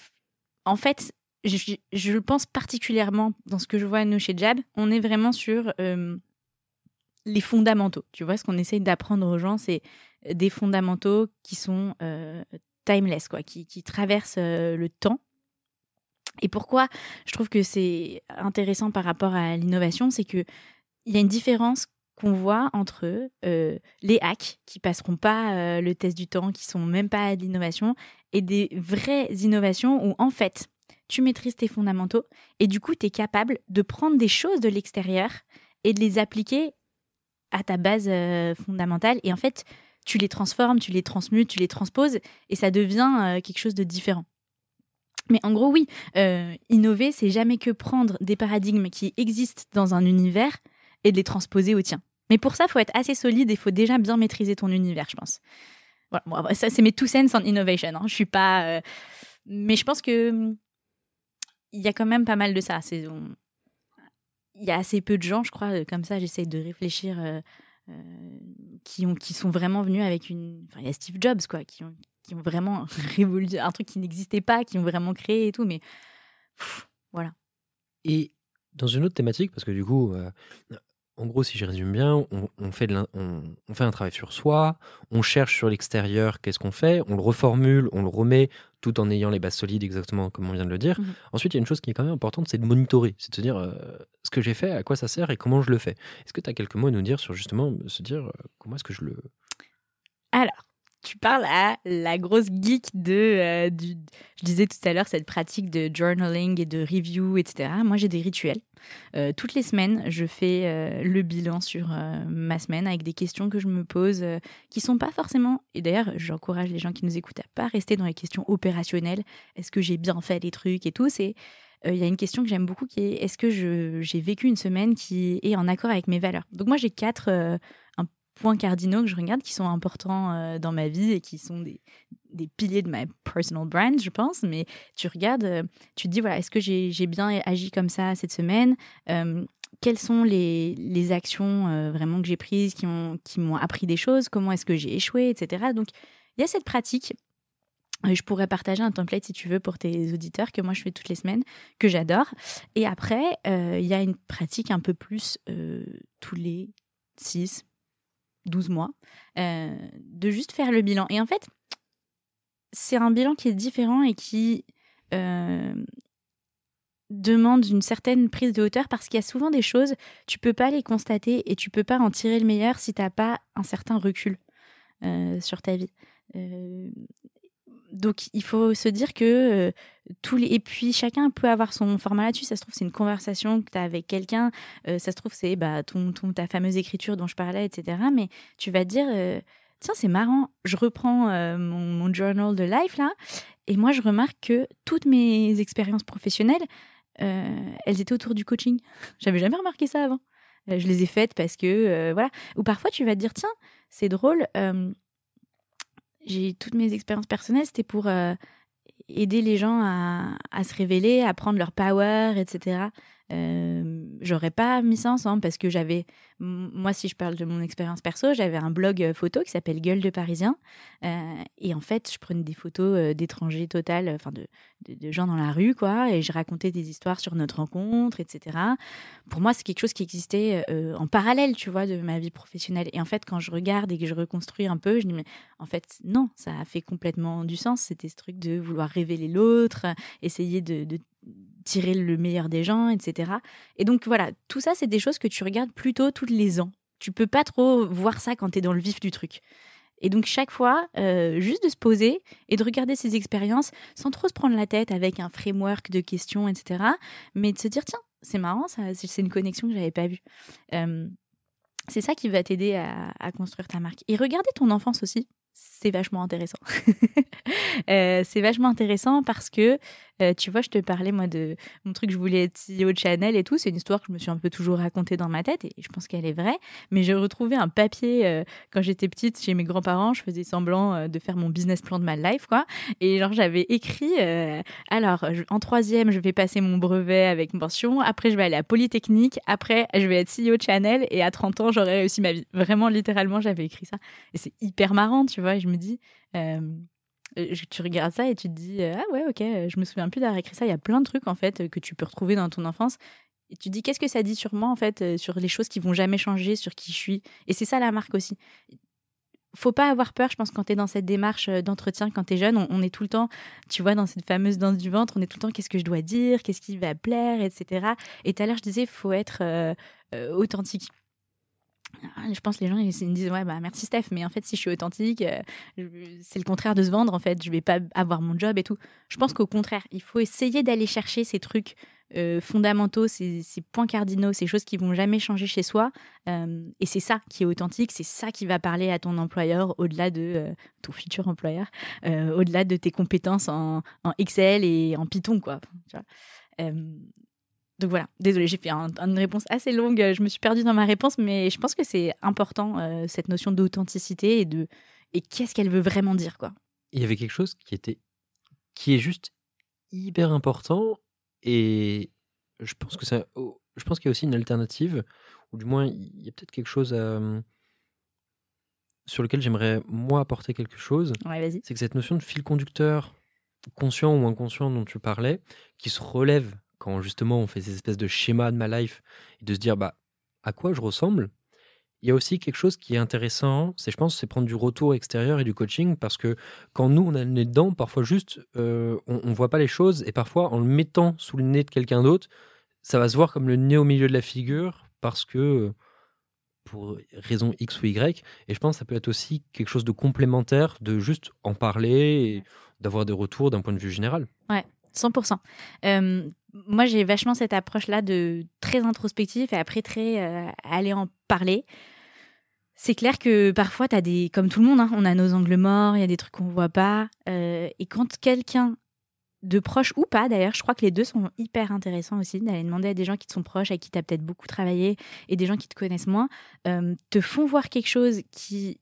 en fait, je, je, pense particulièrement dans ce que je vois nous chez Jab, on est vraiment sur euh, les fondamentaux. Tu vois, ce qu'on essaye d'apprendre aux gens, c'est des fondamentaux qui sont timeless, quoi, qui, qui traversent le temps. Et pourquoi je trouve que c'est intéressant par rapport à l'innovation, c'est que il y a une différence qu'on voit entre euh, les hacks qui passeront pas euh, le test du temps, qui sont même pas de l'innovation, et des vraies innovations où en fait tu maîtrises tes fondamentaux et du coup tu es capable de prendre des choses de l'extérieur et de les appliquer à ta base euh, fondamentale et en fait tu les transformes, tu les transmutes, tu les transposes et ça devient quelque chose de différent. Mais en gros, oui, innover, c'est jamais que prendre des paradigmes qui existent dans un univers et de les transposer au tien. Mais pour ça, il faut être assez solide et il faut déjà bien maîtriser ton univers, je pense. Voilà, ça, c'est mes two cents en innovation. Hein. Je suis pas. Euh, mais je pense que il y a quand même pas mal de ça. Il y a assez peu de gens, je crois, euh, comme ça, j'essaye de réfléchir, euh, qui, ont, qui sont vraiment venus avec une. Enfin, il y a Steve Jobs, quoi, qui ont, qui ont vraiment *laughs* révolutionné un truc qui n'existait pas, qui ont vraiment créé et tout, mais voilà. Et dans une autre thématique, parce que du coup, en gros, si je résume bien, on, fait on, fait un travail sur soi, on cherche sur l'extérieur qu'est-ce qu'on fait, on le reformule, on le remet tout en ayant les bases solides exactement comme on vient de le dire. Mmh Ensuite, il y a une chose qui est quand même importante, c'est de monitorer, c'est de se dire euh, ce que j'ai fait, à quoi ça sert et comment je le fais. Est-ce que tu as quelques mots à nous dire sur justement se dire euh, comment est-ce que je le... Alors, tu parles à la grosse geek de, euh, je disais tout à l'heure, cette pratique de journaling et de review, etc. Moi, j'ai des rituels. Euh, toutes les semaines, je fais euh, le bilan sur ma semaine avec des questions que je me pose qui sont pas forcément. Et d'ailleurs, j'encourage les gens qui nous écoutent à pas rester dans les questions opérationnelles. Est-ce que j'ai bien fait les trucs et tout? C'est il y a une question que j'aime beaucoup qui est est-ce que j'ai vécu une semaine qui est en accord avec mes valeurs? Donc moi j'ai quatre points cardinaux que je regarde qui sont importants euh, dans ma vie et qui sont des, des, piliers de ma personal brand, je pense. Mais tu regardes, euh, tu te dis, voilà, est-ce que j'ai bien agi comme ça cette semaine? Euh, Quelles sont les, les actions vraiment que j'ai prises qui m'ont qui appris des choses? Comment est-ce que j'ai échoué, etc. Donc, il y a cette pratique. Je pourrais partager un template si tu veux pour tes auditeurs que moi je fais toutes les semaines, que j'adore. Et après, il y a une pratique un peu plus tous les 6, 12 mois, euh, de juste faire le bilan. Et en fait, c'est un bilan qui est différent et qui euh, demande une certaine prise de hauteur parce qu'il y a souvent des choses, tu peux pas les constater et tu peux pas en tirer le meilleur si tu n'as pas un certain recul euh, sur ta vie donc il faut se dire que et puis chacun peut avoir son format là-dessus. Ça se trouve c'est une conversation que tu as avec quelqu'un. Euh, ça se trouve c'est bah ton, ton, ta fameuse écriture dont je parlais, etc. Mais tu vas dire euh, tiens c'est marrant. Je reprends mon, mon, journal de life là et moi je remarque que toutes mes expériences professionnelles elles étaient autour du coaching. J'avais jamais remarqué ça avant. je les ai faites parce que voilà. Ou parfois tu vas te dire tiens c'est drôle j'ai toutes mes expériences personnelles, c'était pour euh, aider les gens à, à, se révéler, à prendre leur power, etc. Euh, j'aurais pas mis ça ensemble parce que j'avais, moi, si je parle de mon expérience perso, j'avais un blog euh, photo qui s'appelle Gueule de Parisien. Euh, et en fait, je prenais des photos d'étrangers total, enfin de, de, gens dans la rue, quoi. Et je racontais des histoires sur notre rencontre, etc. Pour moi, c'est quelque chose qui existait en parallèle, tu vois, de ma vie professionnelle. Et en fait, quand je regarde et que je reconstruis un peu, je dis, mais en fait, non, ça a fait complètement du sens. C'était ce truc de vouloir révéler l'autre, essayer de, de tirer le meilleur des gens, etc. Et donc voilà, tout ça, c'est des choses que tu regardes plutôt tous les ans. Tu peux pas trop voir ça quand tu es dans le vif du truc. Et donc chaque fois, euh, juste de se poser et de regarder ses expériences sans trop se prendre la tête avec un framework de questions, etc. Mais de se dire, tiens, c'est marrant, c'est une connexion que j'avais pas vue. Euh, c'est ça qui va t'aider à, à, construire ta marque. Et regarder ton enfance aussi, c'est vachement intéressant. *laughs* Euh, c'est vachement intéressant parce que euh, tu vois, je te parlais, moi, de mon truc, je voulais être CEO de Chanel et tout. C'est une histoire que je me suis un peu toujours racontée dans ma tête et je pense qu'elle est vraie. Mais j'ai retrouvé un papier euh, quand j'étais petite chez mes grands-parents. Je faisais semblant euh, de faire mon business plan de ma life, quoi. Et genre, j'avais écrit alors, en troisième, je vais passer mon brevet avec mention. Après, je vais aller à Polytechnique. Après, je vais être CEO de Chanel et à 30 ans, j'aurai réussi ma vie. Vraiment, littéralement, j'avais écrit ça. Et c'est hyper marrant, tu vois. Et je me dis, tu regardes ça et tu te dis ah ouais ok je me souviens plus d'avoir écrit ça. Il y a plein de trucs en fait que tu peux retrouver dans ton enfance. Et tu te dis qu'est-ce que ça dit sur moi en fait euh, sur les choses qui vont jamais changer sur qui je suis? Et c'est ça la marque aussi. Faut pas avoir peur, je pense, quand tu es dans cette démarche euh, d'entretien, quand tu es jeune, on, est tout le temps, tu vois, dans cette fameuse danse du ventre, on est tout le temps, qu'est-ce que je dois dire, qu'est-ce qui va plaire, etc. Et tout à l'heure, je disais, faut être authentique. Je pense que les gens ils, me disent ouais bah merci Steph mais en fait si je suis authentique euh, c'est le contraire de se vendre en fait. Je vais pas avoir mon job et tout. Je pense qu'au contraire il faut essayer d'aller chercher ces trucs euh, fondamentaux ces, points cardinaux ces choses qui vont jamais changer chez soi euh, et c'est ça qui est authentique c'est ça qui va parler à ton employeur au-delà de ton futur employeur au-delà de tes compétences en, Excel et en Python quoi donc voilà, désolée, j'ai fait une réponse assez longue. Je me suis perdue dans ma réponse, mais je pense que c'est important euh, cette notion d'authenticité et de et qu'est-ce qu'elle veut vraiment dire quoi. Il y avait quelque chose qui était qui est juste hyper important et je pense que ça, oh, je pense qu'il y a aussi une alternative ou du moins il y a peut-être quelque chose sur lequel j'aimerais moi apporter quelque chose. Ouais, c'est que cette notion de fil conducteur conscient ou inconscient dont tu parlais, qui se relève quand justement on fait ces espèces de schémas de ma life et de se dire bah à quoi je ressemble. Il y a aussi quelque chose qui est intéressant, c'est je pense c'est prendre du retour extérieur et du coaching parce que quand nous on a le nez dedans, parfois juste euh, on, on voit pas les choses et parfois en le mettant sous le nez de quelqu'un d'autre, ça va se voir comme le nez au milieu de la figure parce que pour raison X ou Y. Et je pense que ça peut être aussi quelque chose de complémentaire de juste en parler et d'avoir des retours d'un point de vue général. Ouais, 100%. Euh, moi, j'ai vachement cette approche-là de très introspectif et après très euh, aller en parler. C'est clair que parfois, as des, comme tout le monde, hein, on a nos angles morts, il y a des trucs qu'on voit pas. Euh, et quand quelqu'un de proche ou pas, d'ailleurs, je crois que les deux sont hyper intéressants aussi, d'aller demander à des gens qui te sont proches, à qui tu as peut-être beaucoup travaillé, et des gens qui te connaissent moins, te font voir quelque chose qui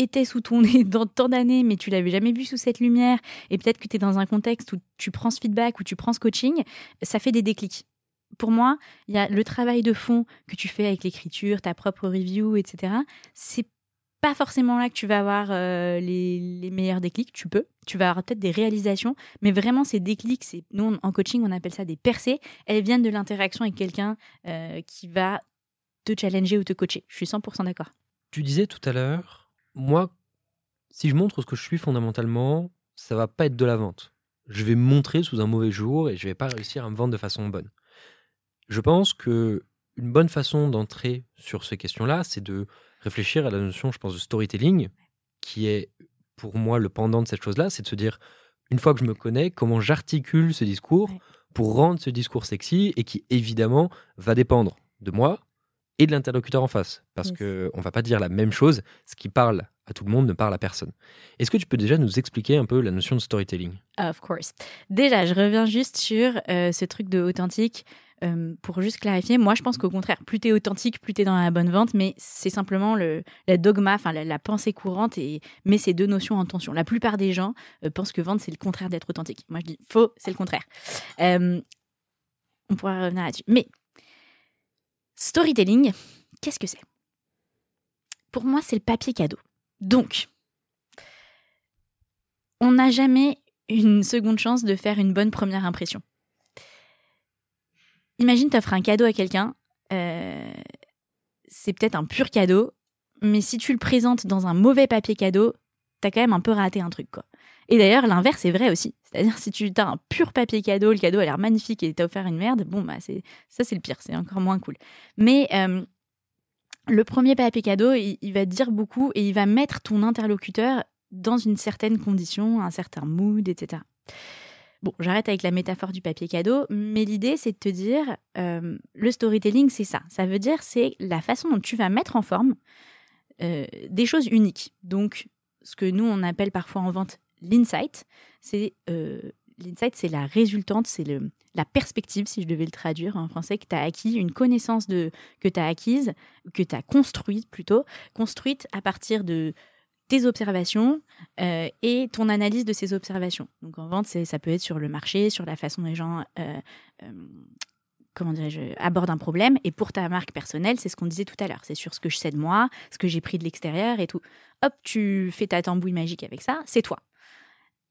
était sous ton nez dans tant d'années, mais tu l'avais jamais vu sous cette lumière, et peut-être que tu es dans un contexte où tu prends ce feedback, où tu prends ce coaching, ça fait des déclics. Pour moi, il y a le travail de fond que tu fais avec l'écriture, ta propre review, etc. C'est pas forcément là que tu vas avoir euh, les, meilleurs déclics. Tu peux, tu vas avoir peut-être des réalisations, mais vraiment ces déclics, c'est nous en coaching on appelle ça des percées. Elles viennent de l'interaction avec quelqu'un euh, qui va te challenger ou te coacher. Je suis 100% d'accord. Tu disais tout à l'heure moi, si je montre ce que je suis fondamentalement, ça va pas être de la vente. Je vais me montrer sous un mauvais jour et je vais pas réussir à me vendre de façon bonne. Je pense que une bonne façon d'entrer sur ces questions-là, c'est de réfléchir à la notion, je pense, de storytelling, qui est pour moi le pendant de cette chose-là, c'est de se dire, une fois que je me connais, comment j'articule ce discours pour rendre ce discours sexy et qui évidemment va dépendre de moi, et de l'interlocuteur en face. Parce qu'on ne va pas dire la même chose. Ce qui parle à tout le monde ne parle à personne. Est-ce que tu peux déjà nous expliquer un peu la notion de storytelling? Of course. Déjà, je reviens juste sur euh, ce truc de authentique. Euh, pour juste clarifier, moi je pense qu'au contraire, plus tu es authentique, plus tu es dans la bonne vente, mais c'est simplement le la dogma, enfin la, pensée courante et met ces deux notions en tension. La plupart des gens euh, pensent que vendre c'est le contraire d'être authentique. Moi je dis faux, c'est le contraire. on pourra revenir là-dessus. Mais Storytelling, qu'est-ce que c'est? Pour moi, c'est le papier cadeau. Donc, on n'a jamais une seconde chance de faire une bonne première impression. Imagine, tu offres un cadeau à quelqu'un, euh, c'est peut-être un pur cadeau, mais si tu le présentes dans un mauvais papier cadeau, t'as quand même un peu raté un truc, quoi. Et d'ailleurs, l'inverse est vrai aussi. C'est-à-dire, si tu as un pur papier cadeau, le cadeau a l'air magnifique et t'as offert une merde, bon, bah, c'est, ça, c'est le pire, c'est encore moins cool. Mais euh, le premier papier cadeau, il, va te dire beaucoup et il va mettre ton interlocuteur dans une certaine condition, un certain mood, etc. Bon, j'arrête avec la métaphore du papier cadeau, mais l'idée, c'est de te dire, euh, le storytelling, c'est ça. Ça veut dire, c'est la façon dont tu vas mettre en forme euh, des choses uniques. Donc, ce que nous, on appelle parfois en vente l'insight, c'est euh, l'insight, c'est la résultante, c'est la perspective, si je devais le traduire en français, que tu as acquis, une connaissance de, que tu as acquise, que tu as construite plutôt, construite à partir de tes observations euh, et ton analyse de ces observations. Donc en vente, ça peut être sur le marché, sur la façon dont les gens euh, euh, comment dirais-je, abordent un problème. Et pour ta marque personnelle, c'est ce qu'on disait tout à l'heure. C'est sur ce que je sais de moi, ce que j'ai pris de l'extérieur et tout. Hop, tu fais ta tambouille magique avec ça, c'est toi.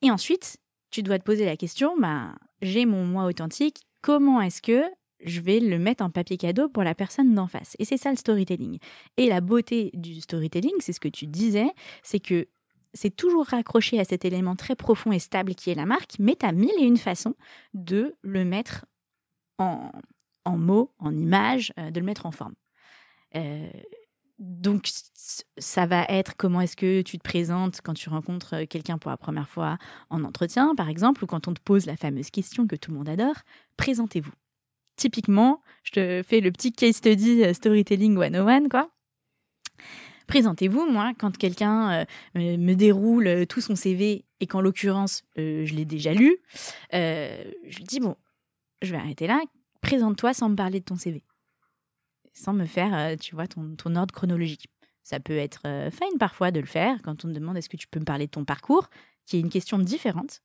Et ensuite, tu dois te poser la question, bah, j'ai mon moi authentique, comment est-ce que je vais le mettre en papier cadeau pour la personne d'en face? Et c'est ça le storytelling. Et la beauté du storytelling, c'est ce que tu disais, c'est que c'est toujours raccroché à cet élément très profond et stable qui est la marque, mais tu as mille et une façons de le mettre en, mots, en images, euh, de le mettre en forme. Euh, donc, ça va être comment est-ce que tu te présentes quand tu rencontres euh, quelqu'un pour la première fois en entretien, par exemple, ou quand on te pose la fameuse question que tout le monde adore, présentez-vous typiquement, je te fais le petit case study euh, storytelling 101, quoi. Présentez-vous, moi, quand quelqu'un euh, me déroule tout son CV et qu'en l'occurrence, je l'ai déjà lu, je lui dis, bon, je vais arrêter là, présente-toi sans me parler de ton CV. Sans me faire, tu vois, ton, ordre chronologique. Ça peut être fine parfois de le faire quand on te demande est-ce que tu peux me parler de ton parcours, qui est une question différente.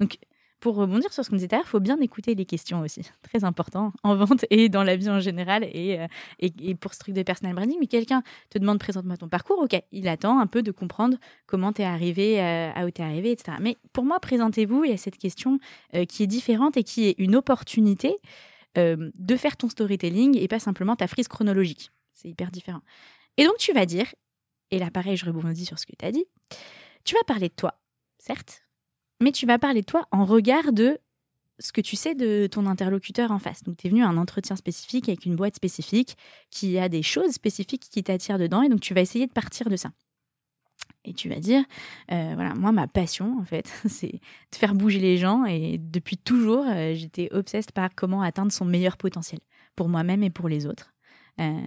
Donc, pour rebondir sur ce qu'on disait il faut bien écouter les questions aussi. *laughs* Très important en vente et dans la vie en général euh, et, et, pour ce truc de personal branding. Mais quelqu'un te demande présente-moi ton parcours, ok, il attend un peu de comprendre comment tu es arrivé euh, à où tu es arrivé, etc. Mais pour moi, présentez-vous, il y a cette question euh, qui est différente et qui est une opportunité de faire ton storytelling et pas simplement ta frise chronologique. C'est hyper différent. Et donc tu vas dire, et là pareil, je rebondis sur ce que tu as dit, tu vas parler de toi, certes, mais tu vas parler de toi en regard de ce que tu sais de ton interlocuteur en face. Donc, tu es venu à un entretien spécifique avec une boîte spécifique qui a des choses spécifiques qui t'attirent dedans, et donc tu vas essayer de partir de ça. Et tu vas dire, euh, voilà, moi, ma passion, en fait, *laughs* c'est de faire bouger les gens, et depuis toujours, euh, j'étais obsesse par comment atteindre son meilleur potentiel, pour moi-même et pour les autres. Euh,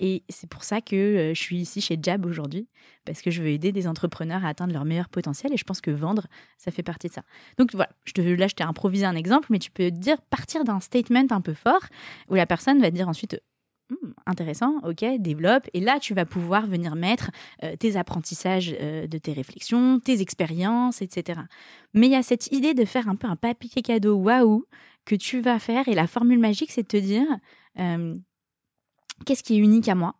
et c'est pour ça que je suis ici chez Jab aujourd'hui, parce que je veux aider des entrepreneurs à atteindre leur meilleur potentiel. Et je pense que vendre, ça fait partie de ça. Donc voilà, je te, là, je t'ai improvisé un exemple, mais tu peux dire partir d'un statement un peu fort, où la personne va dire ensuite hmm, intéressant, ok, développe. Et là, tu vas pouvoir venir mettre euh, tes apprentissages euh, de tes réflexions, tes expériences, etc. Mais il y a cette idée de faire un peu un papier cadeau waouh que tu vas faire. Et la formule magique, c'est de te dire qu'est-ce qui est unique à moi,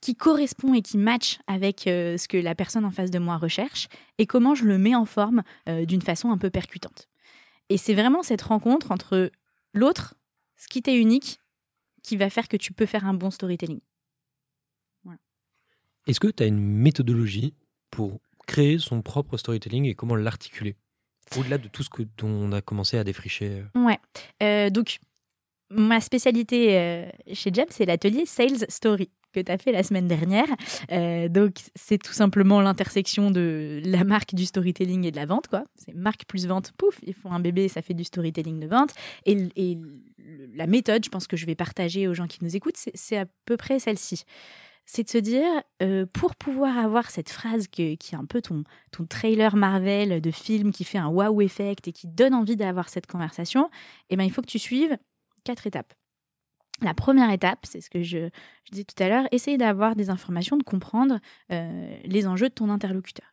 qui correspond et qui match avec euh, ce que la personne en face de moi recherche, et comment je le mets en forme d'une façon un peu percutante. Et c'est vraiment cette rencontre entre l'autre, ce qui t'est unique, qui va faire que tu peux faire un bon storytelling. Est-ce que tu as une méthodologie pour créer son propre storytelling et comment l'articuler Au-delà de tout ce que dont on a commencé à défricher. Euh ouais. donc, Ma spécialité euh, chez Jeb, c'est l'atelier Sales Story que tu as fait la semaine dernière. Euh, donc, c'est tout simplement l'intersection de la marque, du storytelling et de la vente. quoi. C'est marque plus vente, pouf, ils font un bébé, ça fait du storytelling de vente. Et, la méthode, je pense que je vais partager aux gens qui nous écoutent, c'est à peu près celle-ci. C'est de se dire, euh, pour pouvoir avoir cette phrase qui est un peu ton, trailer Marvel de film qui fait un wow effect et qui donne envie d'avoir cette conversation, eh ben, il faut que tu suives quatre étapes. La première étape, c'est ce que je, disais tout à l'heure, essayer d'avoir des informations, de comprendre euh, les enjeux de ton interlocuteur.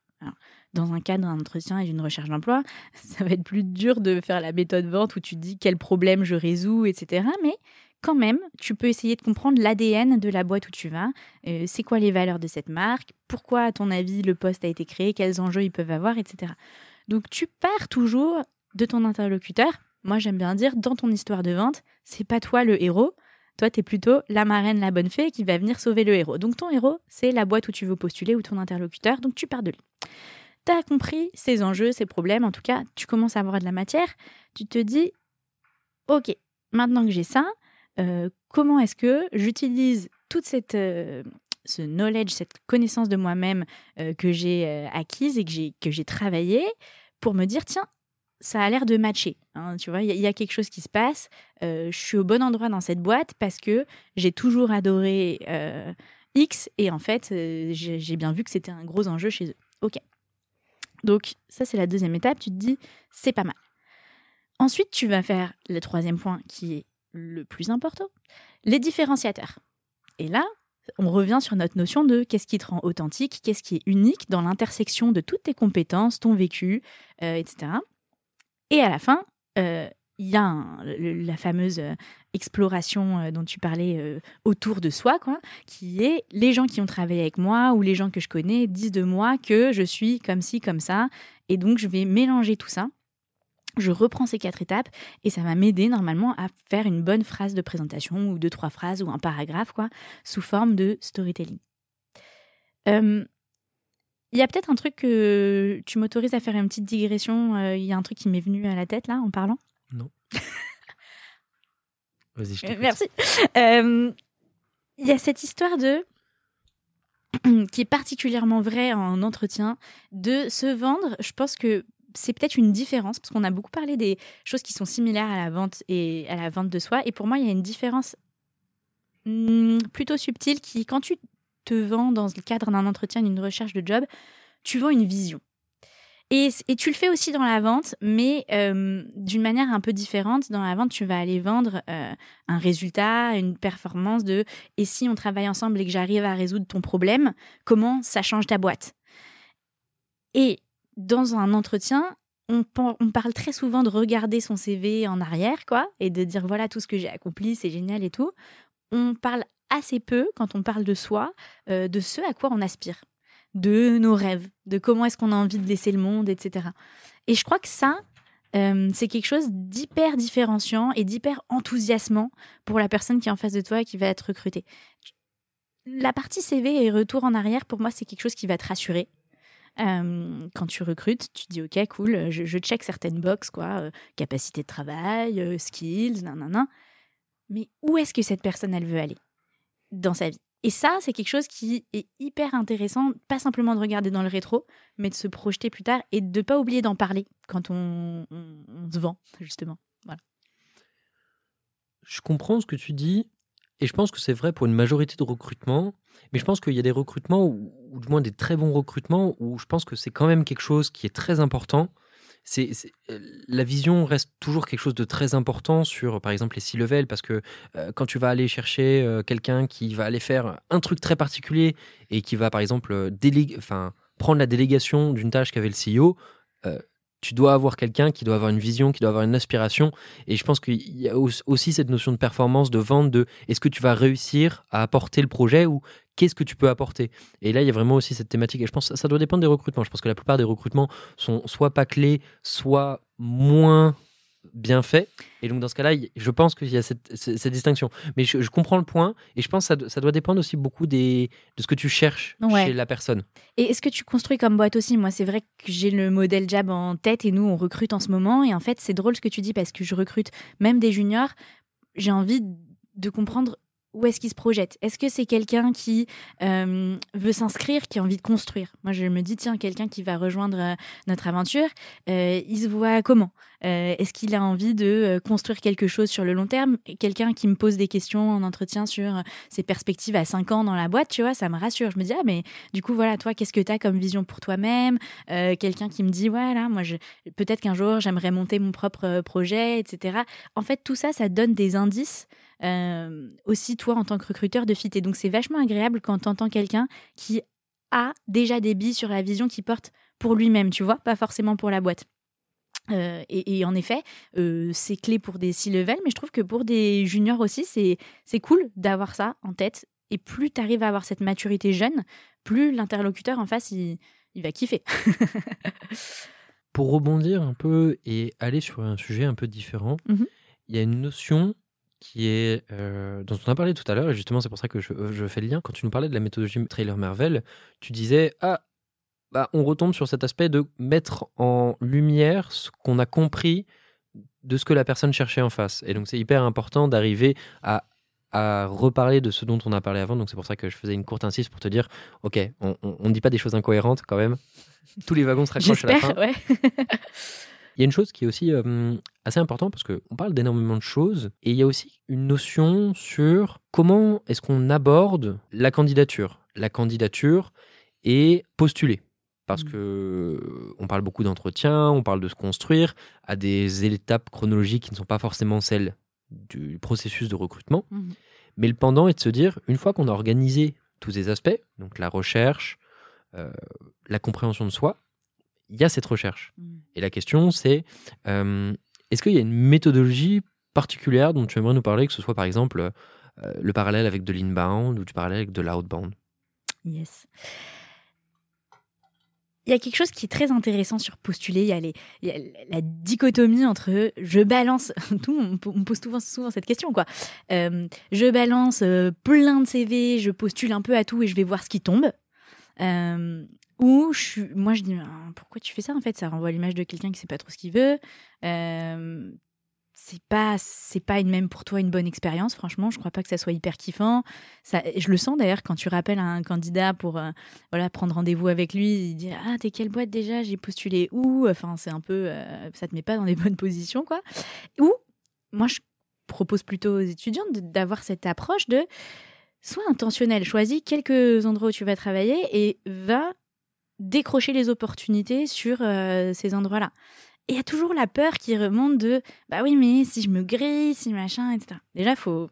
dans un cadre d'un entretien et d'une recherche d'emploi, *laughs* ça va être plus dur de faire la méthode vente où tu dis quel problème je résous, etc. Mais quand même, tu peux essayer de comprendre l'ADN de la boîte où tu vas. Euh, c'est quoi les valeurs de cette marque Pourquoi, à ton avis, le poste a été créé Quels enjeux ils peuvent avoir, etc. Donc, tu pars toujours de ton interlocuteur moi, j'aime bien dire, dans ton histoire de vente, c'est pas toi le héros. Toi, tu es plutôt la marraine, la bonne fée qui va venir sauver le héros. Donc, ton héros, c'est la boîte où tu veux postuler ou ton interlocuteur. Donc, tu pars de lui. tu as compris ces enjeux, ces problèmes, en tout cas, tu commences à avoir de la matière, tu te dis, OK, maintenant que j'ai ça, euh, comment est-ce que j'utilise toute cette... Euh, ce knowledge, cette connaissance de moi-même euh, que j'ai acquise et que j'ai, que j'ai travaillé pour me dire, tiens, ça a l'air de matcher. Hein, tu vois, il y, a quelque chose qui se passe. je suis au bon endroit dans cette boîte parce que j'ai toujours adoré X et en fait, j'ai, j'ai bien vu que c'était un gros enjeu chez eux. Ok. Donc ça, c'est la deuxième étape. Tu te dis, c'est pas mal. Ensuite, tu vas faire le troisième point qui est le plus important, les différenciateurs. Et là, on revient sur notre notion de qu'est-ce qui te rend authentique, qu'est-ce qui est unique dans l'intersection de toutes tes compétences, ton vécu, euh, etc. Et à la fin, euh, il y a la fameuse euh, exploration dont tu parlais autour de soi, quoi, qui est les gens qui ont travaillé avec moi ou les gens que je connais disent de moi que je suis comme ci, comme ça. Et donc, je vais mélanger tout ça je reprends ces quatre étapes et ça va m'aider normalement à faire une bonne phrase de présentation ou deux, trois phrases ou un paragraphe, quoi, sous forme de storytelling. Il y a peut-être un truc que tu m'autorises à faire une petite digression. Euh, il y a un truc qui m'est venu à la tête là en parlant? Non. *laughs* Vas-y, je euh, Merci. Il y a cette histoire de *clears throat* qui est particulièrement vraie en entretien, de se vendre. Je pense que c'est peut-être une différence parce qu'on a beaucoup parlé des choses qui sont similaires à la vente et à la vente de soi. Et pour moi, il y a une différence hmm, plutôt subtile qui, quand tu te vends dans le cadre d'un entretien, d'une recherche de job, tu vends une vision. Et, tu le fais aussi dans la vente, mais euh, d'une manière un peu différente. Dans la vente, tu vas aller vendre euh, un résultat, une performance de et si on travaille ensemble et que j'arrive à résoudre ton problème, comment ça change ta boîte? Et dans un entretien, on, parle très souvent de regarder son CV en arrière, quoi, et de dire voilà tout ce que j'ai accompli, c'est génial et tout. On parle assez peu, quand on parle de soi, euh, de ce à quoi on aspire, de nos rêves, de comment est-ce qu'on a envie de laisser le monde, etc. Et je crois que ça, euh, c'est quelque chose d'hyper différenciant et d'hyper enthousiasmant pour la personne qui est en face de toi et qui va être recrutée. La partie CV et retour en arrière, pour moi, c'est quelque chose qui va te rassurer euh, quand tu recrutes, tu dis ok, cool, je, check certaines boxes, quoi, capacité de travail, skills, nanana. Mais où est-ce que cette personne, elle veut aller? Dans sa vie Et ça, c'est quelque chose qui est hyper intéressant, pas simplement de regarder dans le rétro, mais de se projeter plus tard et de ne pas oublier d'en parler quand on, se vend, justement. Je comprends ce que tu dis, et je pense que c'est vrai pour une majorité de recrutements, mais je pense qu'il y a des recrutements, ou, du moins des très bons recrutements, où je pense que c'est quand même quelque chose qui est très important. C'est, euh, la vision reste toujours quelque chose de très important sur, par exemple, les six levels, parce que euh, quand tu vas aller chercher euh, quelqu'un qui va aller faire un truc très particulier et qui va, par exemple, enfin, prendre la délégation d'une tâche qu'avait le CEO, tu dois avoir quelqu'un qui doit avoir une vision, qui doit avoir une aspiration. Et je pense qu'il y a aussi cette notion de performance, de vente, de est-ce que tu vas réussir à apporter le projet ou qu'est-ce que tu peux apporter? Et là, il y a vraiment aussi cette thématique. Et je pense que ça doit dépendre des recrutements. Je pense que la plupart des recrutements sont soit pas clés, soit moins bien fait. Et donc, dans ce cas-là, je pense qu'il y a cette, distinction. Mais je, comprends le point et je pense que ça, doit dépendre aussi beaucoup des, de ce que tu cherches chez la personne. Et est-ce que tu construis comme boîte aussi? Moi, c'est vrai que j'ai le modèle Jab en tête et nous, on recrute en ce moment. Et en fait, c'est drôle ce que tu dis parce que je recrute même des juniors. J'ai envie de comprendre où est-ce qu'il se projette? Est-ce que c'est quelqu'un qui euh, veut s'inscrire, qui a envie de construire? Moi, je me dis, tiens, quelqu'un qui va rejoindre euh, notre aventure, euh, il se voit comment? Est-ce qu'il a envie de construire quelque chose sur le long terme? Quelqu'un qui me pose des questions en entretien sur ses perspectives à 5 ans dans la boîte, tu vois, ça me rassure. Je me dis, ah, mais du coup, voilà, toi, qu'est-ce que tu as comme vision pour toi-même? Quelqu'un qui me dit, voilà, moi, peut-être qu'un jour, j'aimerais monter mon propre projet, etc. En fait, tout ça, ça donne des indices euh, aussi toi en tant que recruteur de fit. Et donc c'est vachement agréable quand tu entends quelqu'un qui a déjà des billes sur la vision qu'il porte pour lui-même, tu vois, pas forcément pour la boîte. Euh, et, en effet, euh, c'est clé pour des C-level, mais je trouve que pour des juniors aussi, c'est cool d'avoir ça en tête. Et plus tu arrives à avoir cette maturité jeune, plus l'interlocuteur en face, il, va kiffer. *laughs* pour rebondir un peu et aller sur un sujet un peu différent, mmh il y a une notion qui est euh, dont on a parlé tout à l'heure, et justement c'est pour ça que je, je, fais le lien. Quand tu nous parlais de la méthodologie Trailer Marvel, tu disais ah bah, on retombe sur cet aspect de mettre en lumière ce qu'on a compris de ce que la personne cherchait en face. Et donc c'est hyper important d'arriver à, à, reparler de ce dont on a parlé avant. Donc c'est pour ça que je faisais une courte insiste pour te dire, ok, on ne dit pas des choses incohérentes quand même. Tous les wagons se raccrochent à la fin. Ouais. *laughs* il y a une chose qui est aussi euh, assez importante parce qu'on parle d'énormément de choses et il y a aussi une notion sur comment est-ce qu'on aborde la candidature. La candidature est postulée parce mmh. que on parle beaucoup d'entretien, on parle de se construire à des étapes chronologiques qui ne sont pas forcément celles du processus de recrutement. Mmh. Mais le pendant est de se dire, une fois qu'on a organisé tous ces aspects, donc la recherche, euh, la compréhension de soi, il y a cette recherche. Mmh. Et la question, c'est euh, est-ce qu'il y a une méthodologie particulière dont tu aimerais nous parler, que ce soit par exemple euh, le parallèle avec de l'inbound ou du parallèle avec de l'outbound? Yes il y a quelque chose qui est très intéressant sur postuler. Il y a, les, il y a la dichotomie entre je balance, *laughs* tout, on me pose souvent, souvent cette question, quoi. Euh, je balance euh, plein de CV, je postule un peu à tout et je vais voir ce qui tombe. Euh, moi je dis, pourquoi tu fais ça en fait? Ça renvoie l'image de quelqu'un qui sait pas trop ce qu'il veut. C'est pas c'est pas une même pour toi une bonne expérience franchement je crois pas que ça soit hyper kiffant. Ça je le sens d'ailleurs quand tu rappelles à un candidat pour euh, voilà prendre rendez-vous avec lui il dit ah t'es quelle boîte déjà? J'ai postulé où? Enfin c'est un peu euh, ça te met pas dans les *laughs* bonnes positions quoi. Ou moi je propose plutôt aux étudiants d'avoir cette approche de sois intentionnel choisis quelques endroits où tu vas travailler et va décrocher les opportunités sur euh, ces endroits là et il y a toujours la peur qui remonte de bah oui, mais si je me grille, si machin, etc. Déjà, faut,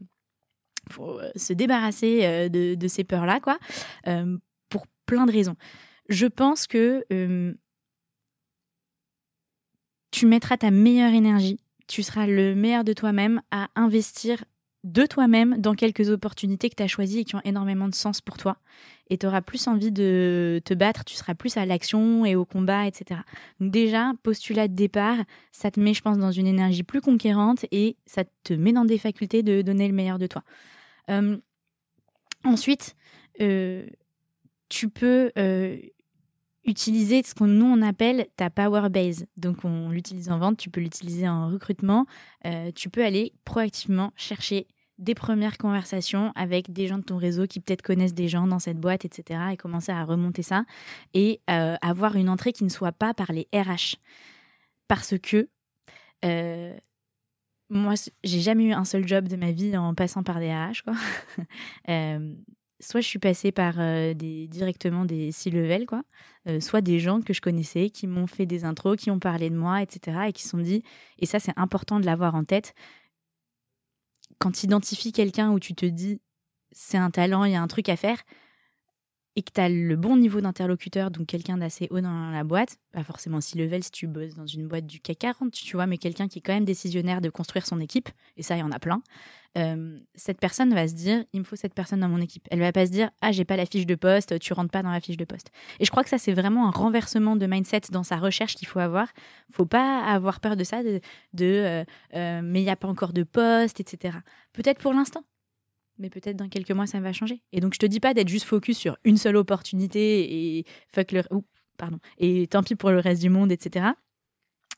faut euh, se débarrasser euh, de, ces peurs-là, quoi, pour plein de raisons. Je pense que tu mettras ta meilleure énergie, tu seras le meilleur de toi-même à investir de toi-même dans quelques opportunités que tu as choisies et qui ont énormément de sens pour toi. Et tu auras plus envie de te battre, tu seras plus à l'action et au combat, etc. Donc déjà, postulat de départ, ça te met, je pense, dans une énergie plus conquérante et ça te met dans des facultés de donner le meilleur de toi. Euh, ensuite, euh, tu peux euh, utiliser ce qu'on nous on appelle ta power base. Donc on l'utilise en vente, tu peux l'utiliser en recrutement. Tu peux aller proactivement chercher des premières conversations avec des gens de ton réseau qui peut-être connaissent des gens dans cette boîte, etc. Et commencer à remonter ça et euh, avoir une entrée qui ne soit pas par les RH. Parce que euh, moi, j'ai jamais eu un seul job de ma vie en passant par des RH. Quoi. *laughs* soit je suis passée par euh, des, directement des C-level, quoi, euh, soit des gens que je connaissais qui m'ont fait des intros, qui ont parlé de moi, etc. et qui se sont dit, et ça c'est important de l'avoir en tête, quand tu identifies quelqu'un où tu te dis c'est un talent, il y a un truc à faire, et que tu as le bon niveau d'interlocuteur, donc quelqu'un d'assez haut dans la boîte, pas forcément si level si tu bosses dans une boîte du CAC 40, tu vois, mais quelqu'un qui est quand même décisionnaire de construire son équipe, et ça, il y en a plein, euh, cette personne va se dire, il me faut cette personne dans mon équipe. Elle va pas se dire, ah, j'ai pas la fiche de poste, tu rentres pas dans la fiche de poste. Et je crois que ça, c'est vraiment un renversement de mindset dans sa recherche qu'il faut avoir. faut pas avoir peur de ça, de, euh, euh, mais il n'y a pas encore de poste, etc. Peut-être pour l'instant, mais peut-être dans quelques mois ça va changer. Et donc je te dis pas d'être juste focus sur une seule opportunité et fuck le pardon et tant pis pour le reste du monde, etc.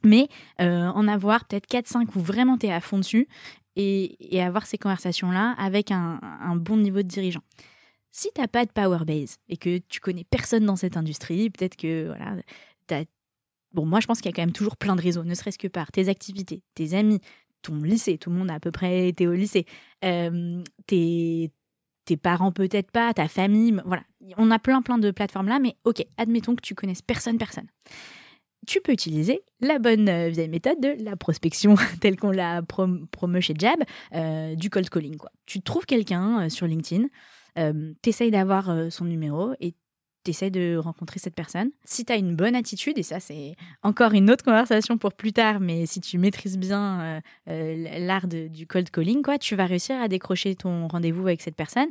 Mais euh, en avoir peut-être 4-5 où vraiment tu es à fond dessus et, avoir ces conversations-là avec un, bon niveau de dirigeant. Si tu n'as pas de power base et que tu connais personne dans cette industrie, peut-être que voilà, Bon, moi, je pense qu'il y a quand même toujours plein de réseaux, ne serait-ce que par tes activités, tes amis, ton lycée, tout le monde a à peu près été au lycée, euh, tes, tes parents peut-être pas, ta famille, voilà. On a plein plein de plateformes là, mais ok, admettons que tu connaisses personne, personne. Tu peux utiliser la bonne euh, vieille méthode de la prospection *laughs* telle qu'on l'a prom chez Jab, euh, du cold calling. Quoi. Tu trouves quelqu'un sur LinkedIn, tu essayes d'avoir son numéro et tu de rencontrer cette personne. Si tu as une bonne attitude, et ça c'est encore une autre conversation pour plus tard, mais si tu maîtrises bien euh, euh, l'art du cold calling, quoi, tu vas réussir à décrocher ton rendez-vous avec cette personne.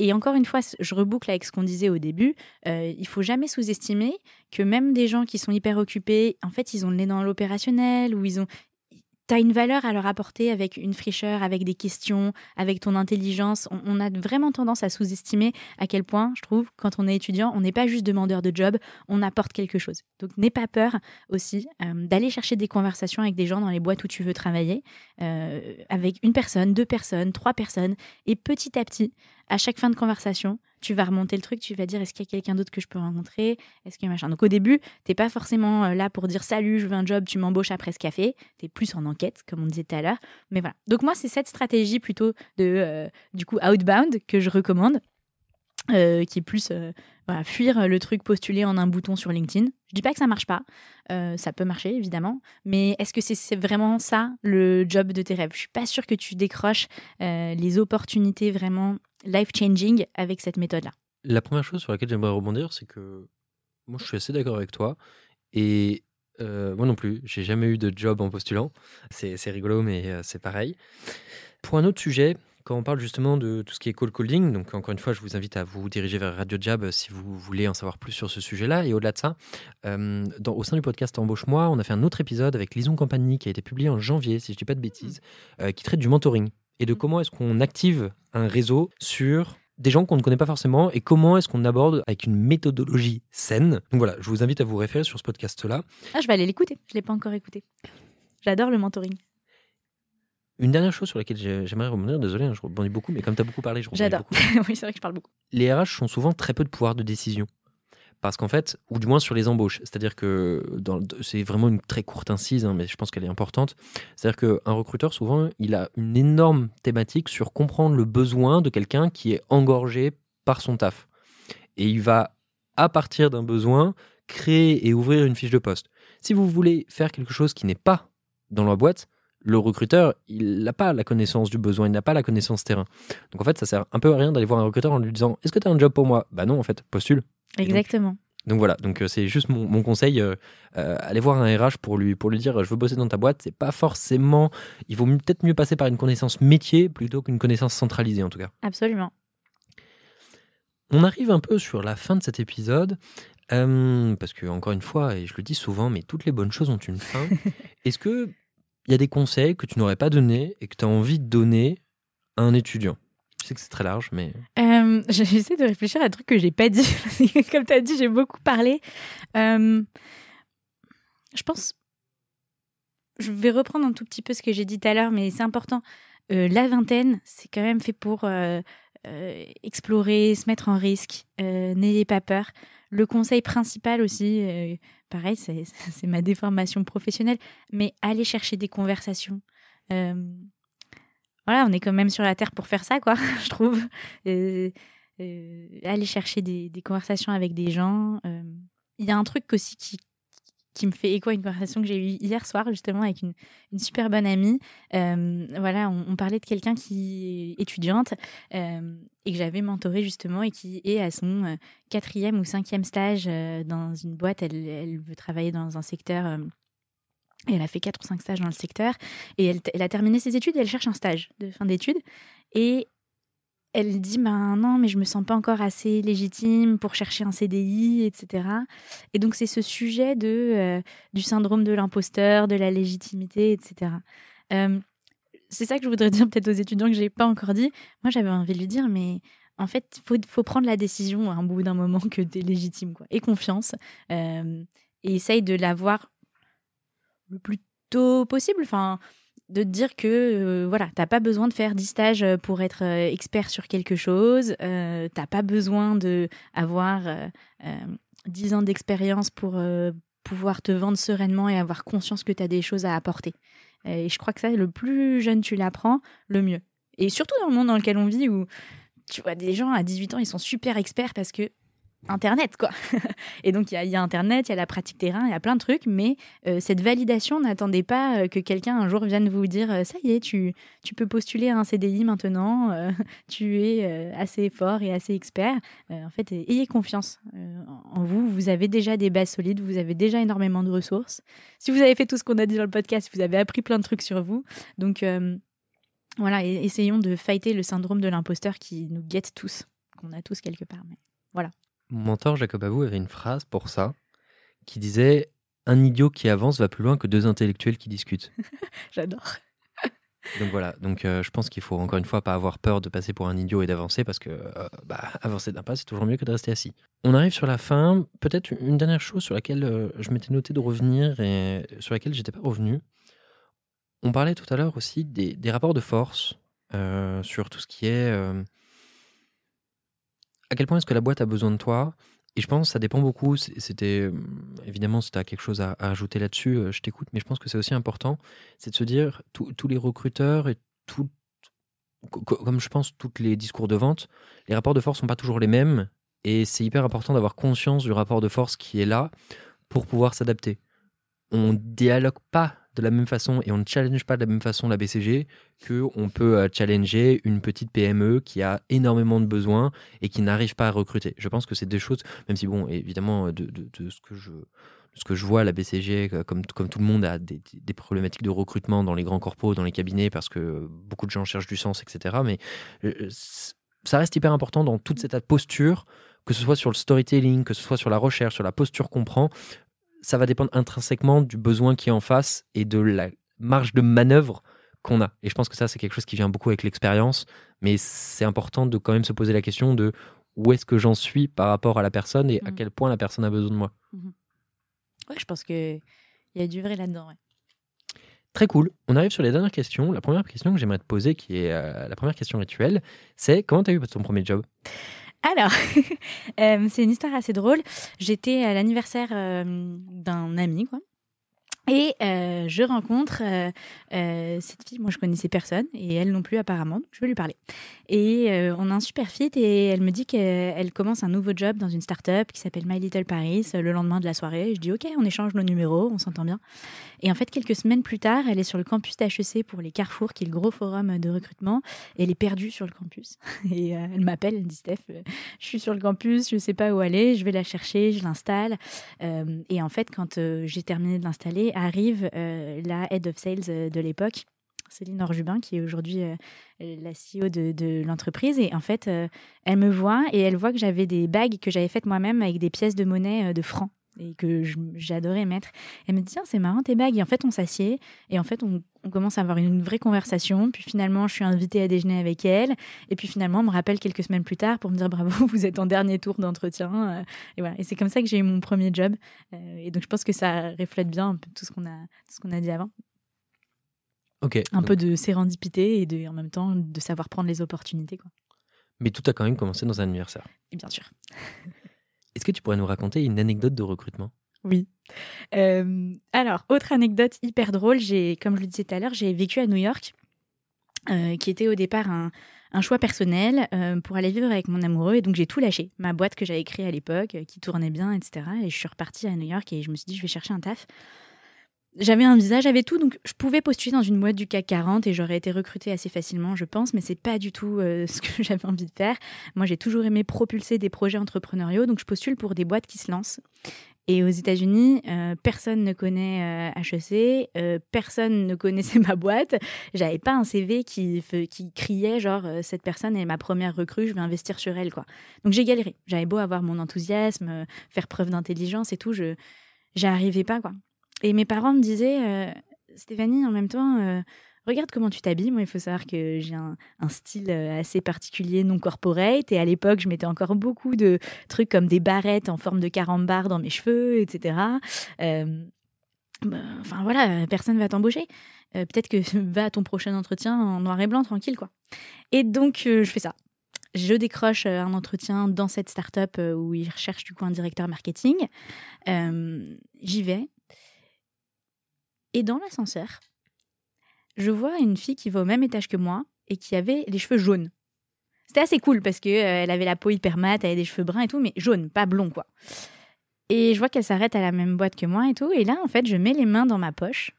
Et encore une fois, je reboucle avec ce qu'on disait au début, euh, il faut jamais sous-estimer que même des gens qui sont hyper occupés, en fait, ils ont le nez dans l'opérationnel ou ils ont tu as une valeur à leur apporter avec une fricheur, avec des questions, avec ton intelligence. On, a vraiment tendance à sous-estimer à quel point, je trouve, quand on est étudiant, on n'est pas juste demandeur de job, on apporte quelque chose. Donc n'aie pas peur aussi euh, d'aller chercher des conversations avec des gens dans les boîtes où tu veux travailler, euh, avec une personne, deux personnes, trois personnes, et petit à petit, à chaque fin de conversation, tu vas remonter le truc, tu vas dire est-ce qu'il y a quelqu'un d'autre que je peux rencontrer? Est-ce a machin? Donc au début, t'es pas forcément euh, là pour dire salut, je veux un job, tu m'embauches après ce café. es plus en enquête, comme on disait tout à l'heure. Mais voilà. Donc moi, c'est cette stratégie plutôt de euh, du coup outbound que je recommande. Euh, qui est plus fuir le truc postulé en un bouton sur LinkedIn. Je dis pas que ça marche pas, ça peut marcher évidemment, mais est-ce que c'est vraiment ça le job de tes rêves? Je suis pas sûre que tu décroches les opportunités vraiment life-changing avec cette méthode-là La première chose sur laquelle j'aimerais rebondir, c'est que moi, je suis assez d'accord avec toi. Et euh, moi non plus, j'ai jamais eu de job en postulant. C'est rigolo, mais euh, c'est pareil. Pour un autre sujet, quand on parle justement de tout ce qui est call calling, donc encore une fois, je vous invite à vous diriger vers Radio Jab euh, si vous voulez en savoir plus sur ce sujet-là. Et au-delà de ça, dans, au sein du podcast Embauche-moi, on a fait un autre épisode avec Lison Compagnie qui a été publié en janvier, si je ne dis pas de bêtises, mmh. qui traite du mentoring et de mm. comment est-ce qu'on active un réseau sur des gens qu'on ne connaît pas forcément et comment est-ce qu'on aborde avec une méthodologie saine. Donc voilà, je vous invite à vous référer sur ce podcast-là. Ah, je vais aller l'écouter, je ne l'ai pas encore écouté. J'adore le mentoring. Une dernière chose sur laquelle j'aimerais rebondir, désolé, hein, je rebondis beaucoup, mais comme tu as beaucoup parlé, je rebondis J'adore. *laughs* oui, c'est vrai que je parle beaucoup. Les RH ont souvent très peu de pouvoir de décision. Parce qu'en fait, ou du moins sur les embauches, c'est-à-dire que c'est vraiment une très courte incise, hein, mais je pense qu'elle est importante. C'est-à-dire qu'un recruteur, souvent, il a une énorme thématique sur comprendre le besoin de quelqu'un qui est engorgé par son taf. Et il va, à partir d'un besoin, créer et ouvrir une fiche de poste. Si vous voulez faire quelque chose qui n'est pas dans la boîte, le recruteur, il n'a pas la connaissance du besoin, il n'a pas la connaissance terrain. Donc en fait, ça sert un peu à rien d'aller voir un recruteur en lui disant Est-ce que tu as un job pour moi? Bah non, en fait, postule. Exactement. Donc, voilà, donc euh, c'est juste mon, conseil. Euh, euh, aller voir un RH pour lui, pour lui dire je veux bosser dans ta boîte. C'est pas forcément. Il vaut peut-être mieux passer par une connaissance métier plutôt qu'une connaissance centralisée en tout cas. Absolument. On arrive un peu sur la fin de cet épisode. parce que, encore une fois, et je le dis souvent, mais toutes les bonnes choses ont une fin. *laughs* Est-ce qu'il y a des conseils que tu n'aurais pas donnés et que tu as envie de donner à un étudiant sais que c'est très large, mais. Euh, *laughs* J'essaie de réfléchir à un truc que j'ai pas dit. *laughs* Comme tu as dit, j'ai beaucoup parlé. Euh, je pense. Je vais reprendre un tout petit peu ce que j'ai dit tout à l'heure, mais c'est important. Euh, la vingtaine, c'est quand même fait pour explorer, se mettre en risque. N'ayez pas peur. Le conseil principal aussi, pareil, *laughs* c'est ma déformation professionnelle, mais allez chercher des conversations voilà, on est quand même sur la Terre pour faire ça, quoi, *laughs* je trouve. Euh, aller chercher des, conversations avec des gens. Euh, il y a un truc aussi qui, qui me fait écho à une conversation que j'ai eue hier soir, justement, avec une, une super bonne amie. Euh, voilà, on, parlait de quelqu'un qui est étudiante et que j'avais mentoré, justement, et qui est à son quatrième ou cinquième stage dans une boîte. Elle, elle, veut travailler dans un secteur et elle a fait quatre ou cinq stages dans le secteur. Et elle, a terminé ses études et elle cherche un stage de fin d'études. Et elle dit ben non, mais je me sens pas encore assez légitime pour chercher un CDI, etc. Et donc c'est ce sujet de euh, du syndrome de l'imposteur, de la légitimité, etc. Euh, c'est ça que je voudrais *laughs* dire peut-être aux étudiants que j'ai pas encore dit. Moi, j'avais envie de lui dire, mais en fait, faut faut prendre la décision à un bout d'un moment que tu es légitime, quoi, et confiance. Euh, et essaye de l'avoir le plus tôt possible. Enfin, de te dire que euh, voilà, t'as pas besoin de faire 10 stages euh, pour être euh, expert sur quelque chose, euh, t'as pas besoin de avoir 10 ans d'expérience pour pouvoir te vendre sereinement et avoir conscience que tu as des choses à apporter. et je crois que ça, le plus jeune tu l'apprends, le mieux. Et surtout dans le monde dans lequel on vit où tu vois des gens à 18 ans, ils sont super experts parce que Internet, quoi. *laughs* et donc, il y, a Internet, il y a la pratique terrain, il y a plein de trucs, mais euh, cette validation, n'attendez pas euh, que quelqu'un un jour vienne vous dire euh, ça y est, tu, tu peux postuler à un CDI maintenant, *laughs* tu es assez fort et assez expert. en fait, ayez confiance en vous. Vous avez déjà des bases solides, vous avez déjà énormément de ressources. Si vous avez fait tout ce qu'on a dit dans le podcast, vous avez appris plein de trucs sur vous. Donc, voilà, essayons de fighter le syndrome de l'imposteur qui nous guette tous, qu'on a tous quelque part. Mais voilà. Mon mentor Jacob Abou avait une phrase pour ça qui disait un idiot qui avance va plus loin que deux intellectuels qui discutent. *laughs* J'adore. Donc voilà, donc euh, je pense qu'il faut encore une fois pas avoir peur de passer pour un idiot et d'avancer parce que euh, bah, avancer d'un pas c'est toujours mieux que de rester assis. On arrive sur la fin, peut-être une dernière chose sur laquelle euh, je m'étais noté de revenir et sur laquelle j'étais pas revenu. On parlait tout à l'heure aussi des, des, rapports de force sur tout ce qui est à quel point est-ce que la boîte a besoin de toi? Et je pense que ça dépend beaucoup. C'était évidemment, si tu as quelque chose à, ajouter là-dessus, euh, je t'écoute. Mais je pense que c'est aussi important, c'est de se dire tous les recruteurs et tout, comme je pense tous les discours de vente, les rapports de force sont pas toujours les mêmes. Et c'est hyper important d'avoir conscience du rapport de force qui est là pour pouvoir s'adapter. On dialogue pas de la même façon et on ne challenge pas de la même façon la BCG que on peut euh, challenger une petite PME qui a énormément de besoins et qui n'arrive pas à recruter. Je pense que c'est deux choses, même si bon, évidemment, de, ce que je ce que je vois, la BCG, euh, comme, comme tout le monde, a des, problématiques de recrutement dans les grands corpos, dans les cabinets, parce que beaucoup de gens cherchent du sens, etc. Mais euh, ça reste hyper important dans toute cette posture, que ce soit sur le storytelling, que ce soit sur la recherche, sur la posture qu'on prend, ça va dépendre intrinsèquement du besoin qui est en face et de la marge de manœuvre qu'on a. Et je pense que ça, c'est quelque chose qui vient beaucoup avec l'expérience, mais c'est important de quand même se poser la question de où est-ce que j'en suis par rapport à la personne et à mmh. quel point la personne a besoin de moi. Mmh ouais, je pense qu'il y a du vrai là-dedans. Très cool. On arrive sur les dernières questions. La première question que j'aimerais te poser, qui est euh, la première question rituelle, c'est comment tu as eu ton premier job? Alors, *laughs* euh, c'est une histoire assez drôle. J'étais à l'anniversaire euh, d'un ami, quoi. Et euh, je rencontre euh, euh, cette fille, moi je connaissais personne, et elle non plus apparemment, je vais lui parler. Et on a un super fit, et elle me dit qu'elle commence un nouveau job dans une start-up qui s'appelle My Little Paris le lendemain de la soirée. Je dis ok, on échange nos numéros, on s'entend bien. Et en fait, quelques semaines plus tard, elle est sur le campus d'HEC pour les Carrefour, qui est le gros forum de recrutement, et elle est perdue sur le campus. *laughs* Et elle m'appelle, elle me dit Steph, je suis sur le campus, je ne sais pas où aller, je vais la chercher, je l'installe. et en fait, quand j'ai terminé de l'installer, arrive euh, la head of sales euh, de l'époque, Céline Orjubin, qui est aujourd'hui euh, la CEO de, l'entreprise. Et en fait, elle me voit et elle voit que j'avais des bagues que j'avais faites moi-même avec des pièces de monnaie de francs et que j'adorais mettre. Elle me dit Tiens, c'est marrant tes bagues. Et en fait, on s'assied et en fait, on, commence à avoir une vraie conversation. Puis finalement, je suis invitée à déjeuner avec elle. Et puis finalement, on me rappelle quelques semaines plus tard pour me dire Bravo, *laughs* vous êtes en dernier tour d'entretien. Et voilà. Et c'est comme ça que j'ai eu mon premier job. Euh, et donc, je pense que ça reflète bien un peu tout ce qu'on a, ce qu'on a dit avant. Ok. Un peu de sérendipité et de, en même temps de savoir prendre les opportunités. Quoi. Mais tout a quand même commencé dans un anniversaire. Et bien sûr. *laughs* Est-ce que tu pourrais nous raconter une anecdote de recrutement? Oui. Euh, alors, autre anecdote hyper drôle, j'ai, comme je le disais tout à l'heure, j'ai vécu à New York, euh, qui était au départ un, choix personnel euh, pour aller vivre avec mon amoureux. Et donc, j'ai tout lâché. Ma boîte que j'avais créée à l'époque, qui tournait bien, etc. Et je suis repartie à New York et je me suis dit, je vais chercher un taf j'avais un visa, j'avais tout, donc je pouvais postuler dans une boîte du CAC 40 et j'aurais été recrutée assez facilement, je pense, mais c'est pas du tout euh, *laughs* ce que j'avais envie de faire. Moi, j'ai toujours aimé propulser des projets entrepreneuriaux, donc je postule pour des boîtes qui se lancent. Et aux États-Unis, euh, personne ne connaît HEC, euh, personne ne connaissait *laughs* ma boîte. J'avais pas un CV qui, qui criait genre cette personne est ma première recrue, je vais investir sur elle quoi. Donc j'ai galéré. J'avais beau avoir mon enthousiasme, faire preuve d'intelligence et tout, je j'arrivais pas quoi. Et mes parents me disaient, euh, Stéphanie, en même temps, euh, regarde comment tu t'habilles. Moi, il faut savoir que j'ai un, style euh, assez particulier, non corporate. Et à l'époque, je mettais encore beaucoup de trucs comme des barrettes en forme de carambar dans mes cheveux, etc. Bah, enfin voilà, personne va t'embaucher. Peut-être que *laughs* va à ton prochain entretien en noir et blanc, tranquille, quoi. Et donc, je fais ça. Je décroche un entretien dans cette start-up où ils recherchent du coup un directeur marketing. J'y vais. Et dans l'ascenseur, je vois une fille qui va au même étage que moi et qui avait les cheveux jaunes. C'était assez cool parce que euh, elle avait la peau hyper mate, elle avait des cheveux bruns et tout, mais jaune, pas blond quoi. Et je vois qu'elle s'arrête à la même boîte que moi et tout. Et là, en fait, je mets les mains dans ma poche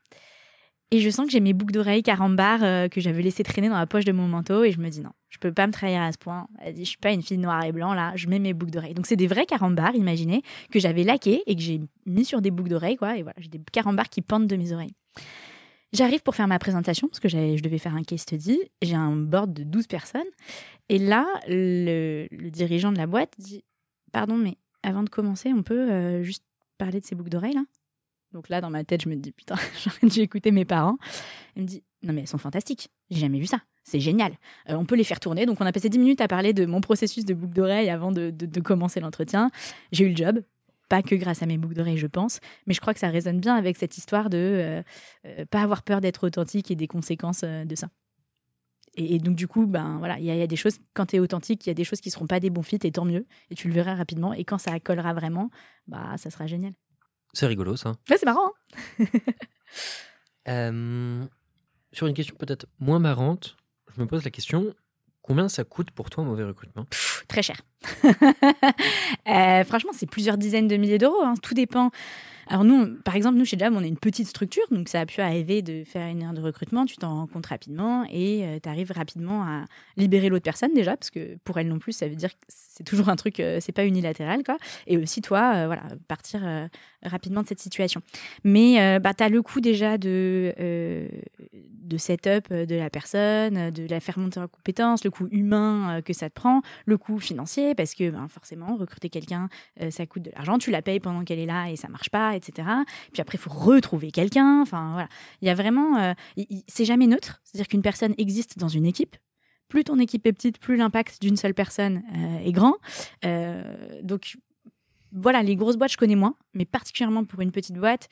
et je sens que j'ai mes boucles d'oreilles carambar euh, que j'avais laissé traîner dans la poche de mon manteau. Et je me dis non, je peux pas me trahir à ce point. Je suis pas une fille noire et blanc là, je mets mes boucles d'oreilles. Donc c'est des vrais carambars, imaginez, que j'avais laqués et que j'ai mis sur des boucles d'oreilles, quoi. Et voilà, j'ai des carambars qui pendent de mes oreilles. J'arrive pour faire ma présentation, parce que je devais faire un case study. J'ai un board de 12 personnes. Et là, le, dirigeant de la boîte dit Pardon, mais avant de commencer, on peut euh, juste parler de ces boucles d'oreilles là? Donc là, dans ma tête, je me dis, putain, *laughs* j'aurais dû écouter mes parents. Elle me dit, non mais elles sont fantastiques, j'ai jamais vu ça, c'est génial. Euh, on peut les faire tourner. Donc on a passé 10 minutes à parler de mon processus de boucle d'oreille avant de, commencer l'entretien. J'ai eu le job, pas que grâce à mes boucles d'oreilles, je pense, mais je crois que ça résonne bien avec cette histoire de euh, euh, pas avoir peur d'être authentique et des conséquences de ça. Et, donc, du coup, ben voilà, il y, a des choses, quand tu es authentique, il y a des choses qui seront pas des bons fits, et tant mieux, et tu le verras rapidement. Et quand ça collera vraiment, bah ça sera génial. C'est rigolo, ça. Ouais, c'est marrant. Hein. *laughs* sur une question peut-être moins marrante, je me pose la question combien ça coûte pour toi un mauvais recrutement? Très cher. *laughs* Euh, franchement, c'est plusieurs dizaines de milliers d'euros. Hein. Tout dépend. Alors nous, par exemple, nous chez Jam, on est une petite structure, donc ça a pu arriver de faire une heure de recrutement, tu t'en rends compte rapidement et euh, tu arrives rapidement à libérer l'autre personne déjà, parce que pour elle non plus, ça veut dire que c'est toujours un truc, euh, c'est pas unilatéral, quoi. Et aussi toi, euh, voilà, partir rapidement de cette situation. Mais bah, tu as le coût déjà de, de setup de la personne, de la faire monter en compétence, le coût humain que ça te prend, le coût financier, parce que ben, forcément, recruter quelqu'un, ça coûte de l'argent, tu la payes pendant qu'elle est là et ça marche pas, etc. Puis après, il faut retrouver quelqu'un. Enfin, voilà. Il y a vraiment. Euh, c'est jamais neutre. C'est-à-dire qu'une personne existe dans une équipe. Plus ton équipe est petite, plus l'impact d'une seule personne euh, est grand. Euh, donc, voilà, les grosses boîtes, je connais moins, mais particulièrement pour une petite boîte,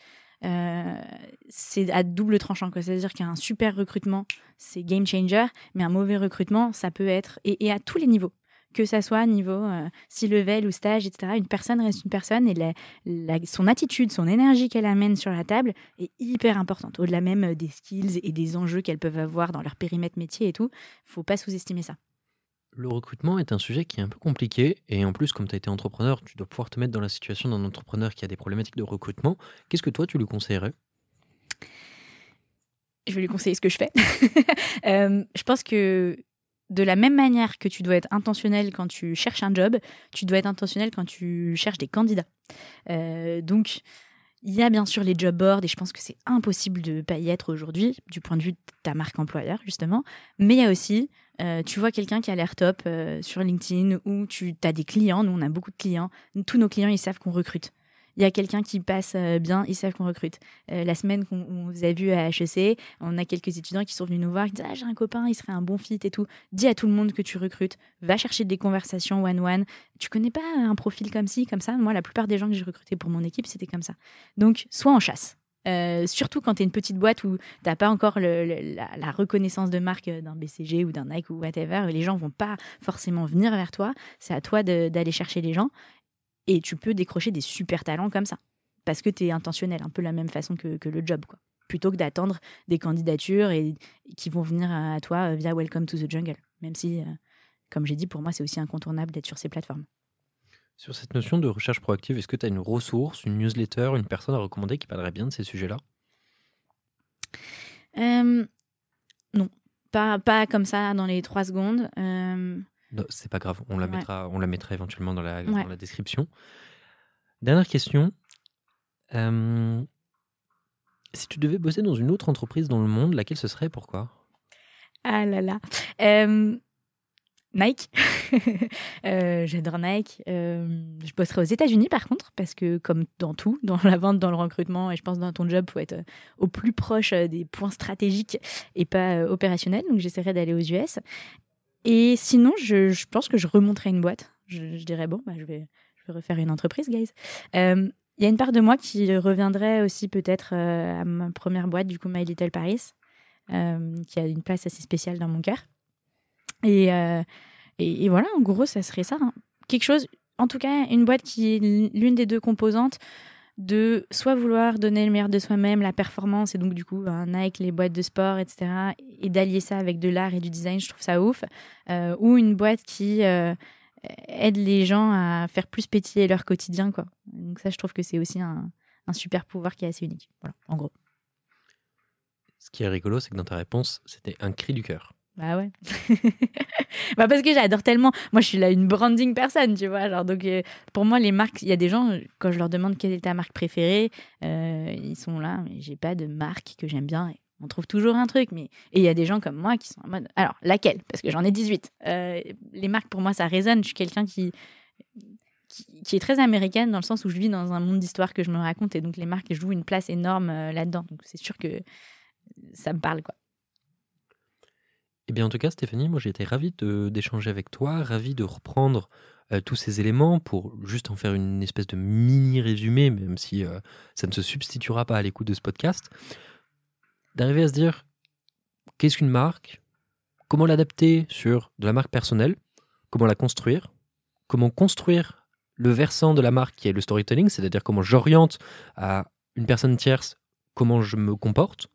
c'est à double tranchant. C'est-à-dire qu'un super recrutement, c'est game changer, mais un mauvais recrutement, ça peut être, et à tous les niveaux que ça soit niveau euh, si level ou stage, etc. Une personne reste une personne et son attitude, son énergie qu'elle amène sur la table est hyper importante. Au-delà même euh, des skills et des enjeux qu'elles peuvent avoir dans leur périmètre métier et tout, faut pas sous-estimer ça. Le recrutement est un sujet qui est un peu compliqué et en plus, comme tu as été entrepreneur, tu dois pouvoir te mettre dans la situation d'un entrepreneur qui a des problématiques de recrutement. Qu'est-ce que toi, tu lui conseillerais? Je vais lui conseiller ce que je fais. *laughs* Euh, je pense que de la même manière que tu dois être intentionnel quand tu cherches un job, tu dois être intentionnel quand tu cherches des candidats. Euh, donc, il y a bien sûr les job boards et je pense que c'est impossible de ne pas y être aujourd'hui du point de vue de ta marque employeur justement. Mais il y a aussi, euh, tu vois quelqu'un qui a l'air top euh, sur LinkedIn ou tu as des clients, nous on a beaucoup de clients, tous nos clients ils savent qu'on recrute il y a quelqu'un qui passe euh, bien, ils savent qu'on recrute. Euh, la semaine qu'on vous a vu à HEC, on a quelques étudiants qui sont venus nous voir, qui disent Ah, j'ai un copain, il serait un bon fit et tout. Dis à tout le monde que tu recrutes, va chercher des conversations one-one. Tu connais pas un profil comme ci, comme ça? Moi, la plupart des gens que j'ai recrutés pour mon équipe, c'était comme ça. Donc, sois en chasse. Euh, surtout quand tu es une petite boîte où tu n'as pas encore la, reconnaissance de marque d'un BCG ou d'un Nike ou whatever, les gens vont pas forcément venir vers toi. C'est à toi d'aller chercher les gens. Et tu peux décrocher des super talents comme ça. Parce que tu es intentionnel, un peu la même façon que, le job, quoi. Plutôt que d'attendre des candidatures et, qui vont venir à toi via Welcome to the Jungle. Même si, euh, comme j'ai dit, pour moi, c'est aussi incontournable d'être sur ces plateformes. Sur cette notion de recherche proactive, est-ce que tu as une ressource, une newsletter, une personne à recommander qui parlerait bien de ces sujets-là? Euh, Non, pas, pas comme ça dans les trois secondes. Euh, c'est pas grave, on la, mettra, on la mettra éventuellement dans la, dans la description. Dernière question. si tu devais bosser dans une autre entreprise dans le monde, laquelle ce serait Pourquoi? Ah là là. Nike. *laughs* Euh, j'adore Nike. je bosserai aux États-Unis par contre, parce que comme dans tout, *laughs* dans la vente, dans le recrutement, et je pense dans ton job, il faut être euh, au plus proche euh, des points stratégiques et pas opérationnels. Donc j'essaierai d'aller aux US. Et sinon, je, pense que je remonterai une boîte. Je, dirais, bon, bah, je, vais, refaire une entreprise, guys. Euh, il y a une part de moi qui reviendrait aussi peut-être euh, à ma première boîte, du coup, My Little Paris, euh, qui a une place assez spéciale dans mon cœur. Et, et, voilà, en gros, ça serait ça. Hein. Quelque chose, en tout cas, une boîte qui est l'une des deux composantes de soit vouloir donner le meilleur de soi-même, la performance, et donc du coup, un Nike, les boîtes de sport, etc., et d'allier ça avec de l'art et du design, je trouve ça ouf, euh, ou une boîte qui euh, aide les gens à faire plus pétiller leur quotidien, quoi. Donc ça, je trouve que c'est aussi un, un, super pouvoir qui est assez unique, voilà, en gros. Ce qui est rigolo, c'est que dans ta réponse, c'était un cri du cœur. Bah ouais. *laughs* bah parce que j'adore tellement. Moi, je suis là une branding personne, tu vois. Genre, donc, euh, pour moi, les marques, il y a des gens, quand je leur demande quelle est ta marque préférée, euh, ils sont là, mais j'ai pas de marque que j'aime bien. on trouve toujours un truc. Mais... Et il y a des gens comme moi qui sont en mode. Alors, laquelle? Parce que j'en ai 18. Euh, les marques, pour moi, ça résonne. Je suis quelqu'un qui qui, est très américaine dans le sens où je vis dans un monde d'histoire que je me raconte et donc les marques jouent une place énorme là-dedans. Donc c'est sûr que ça me parle quoi. Eh bien, en tout cas, Stéphanie, moi j'ai été ravi d'échanger avec toi, ravi de reprendre euh, tous ces éléments pour juste en faire une espèce de mini résumé, même si euh, ça ne se substituera pas à l'écoute de ce podcast. D'arriver à se dire qu'est-ce qu'une marque, comment l'adapter sur de la marque personnelle, comment la construire, comment construire le versant de la marque qui est le storytelling, c'est-à-dire comment j'oriente à une personne tierce comment je me comporte,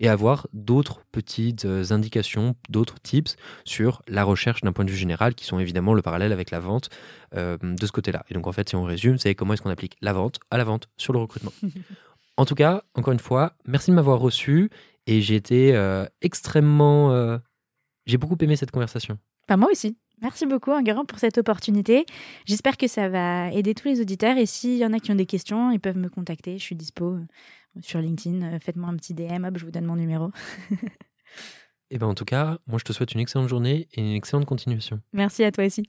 et avoir d'autres petites euh, indications, d'autres tips sur la recherche d'un point de vue général qui sont évidemment le parallèle avec la vente euh, de ce côté-là. Et donc en fait, si on résume, c'est comment est-ce qu'on applique la vente à la vente sur le recrutement. *laughs* en tout cas, encore une fois, merci de m'avoir reçu et j'ai été euh, extrêmement... j'ai beaucoup aimé cette conversation. Pas moi aussi. Merci beaucoup, Enguerrand, pour cette opportunité. J'espère que ça va aider tous les auditeurs. Et s'il y en a qui ont des questions, ils peuvent me contacter. Je suis dispo sur LinkedIn. Euh, faites-moi un petit DM, hop, je vous donne mon numéro. et *laughs* eh ben en tout cas, moi je te souhaite une excellente journée et une excellente continuation. Merci à toi aussi.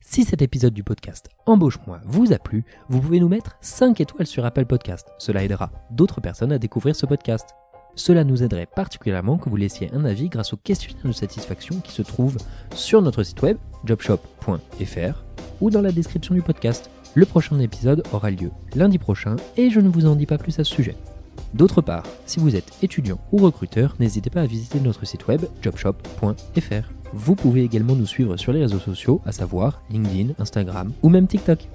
Si cet épisode du podcast Embauche-moi vous a plu, vous pouvez nous mettre 5 étoiles sur Apple Podcast. Cela aidera d'autres personnes à découvrir ce podcast. Cela nous aiderait particulièrement que vous laissiez un avis grâce au questionnaire de satisfaction qui se trouve sur notre site web jobshop.fr ou dans la description du podcast. Le prochain épisode aura lieu lundi prochain et je ne vous en dis pas plus à ce sujet. D'autre part, si vous êtes étudiant ou recruteur, n'hésitez pas à visiter notre site web jobshop.fr. Vous pouvez également nous suivre sur les réseaux sociaux, à savoir LinkedIn, Instagram ou même TikTok.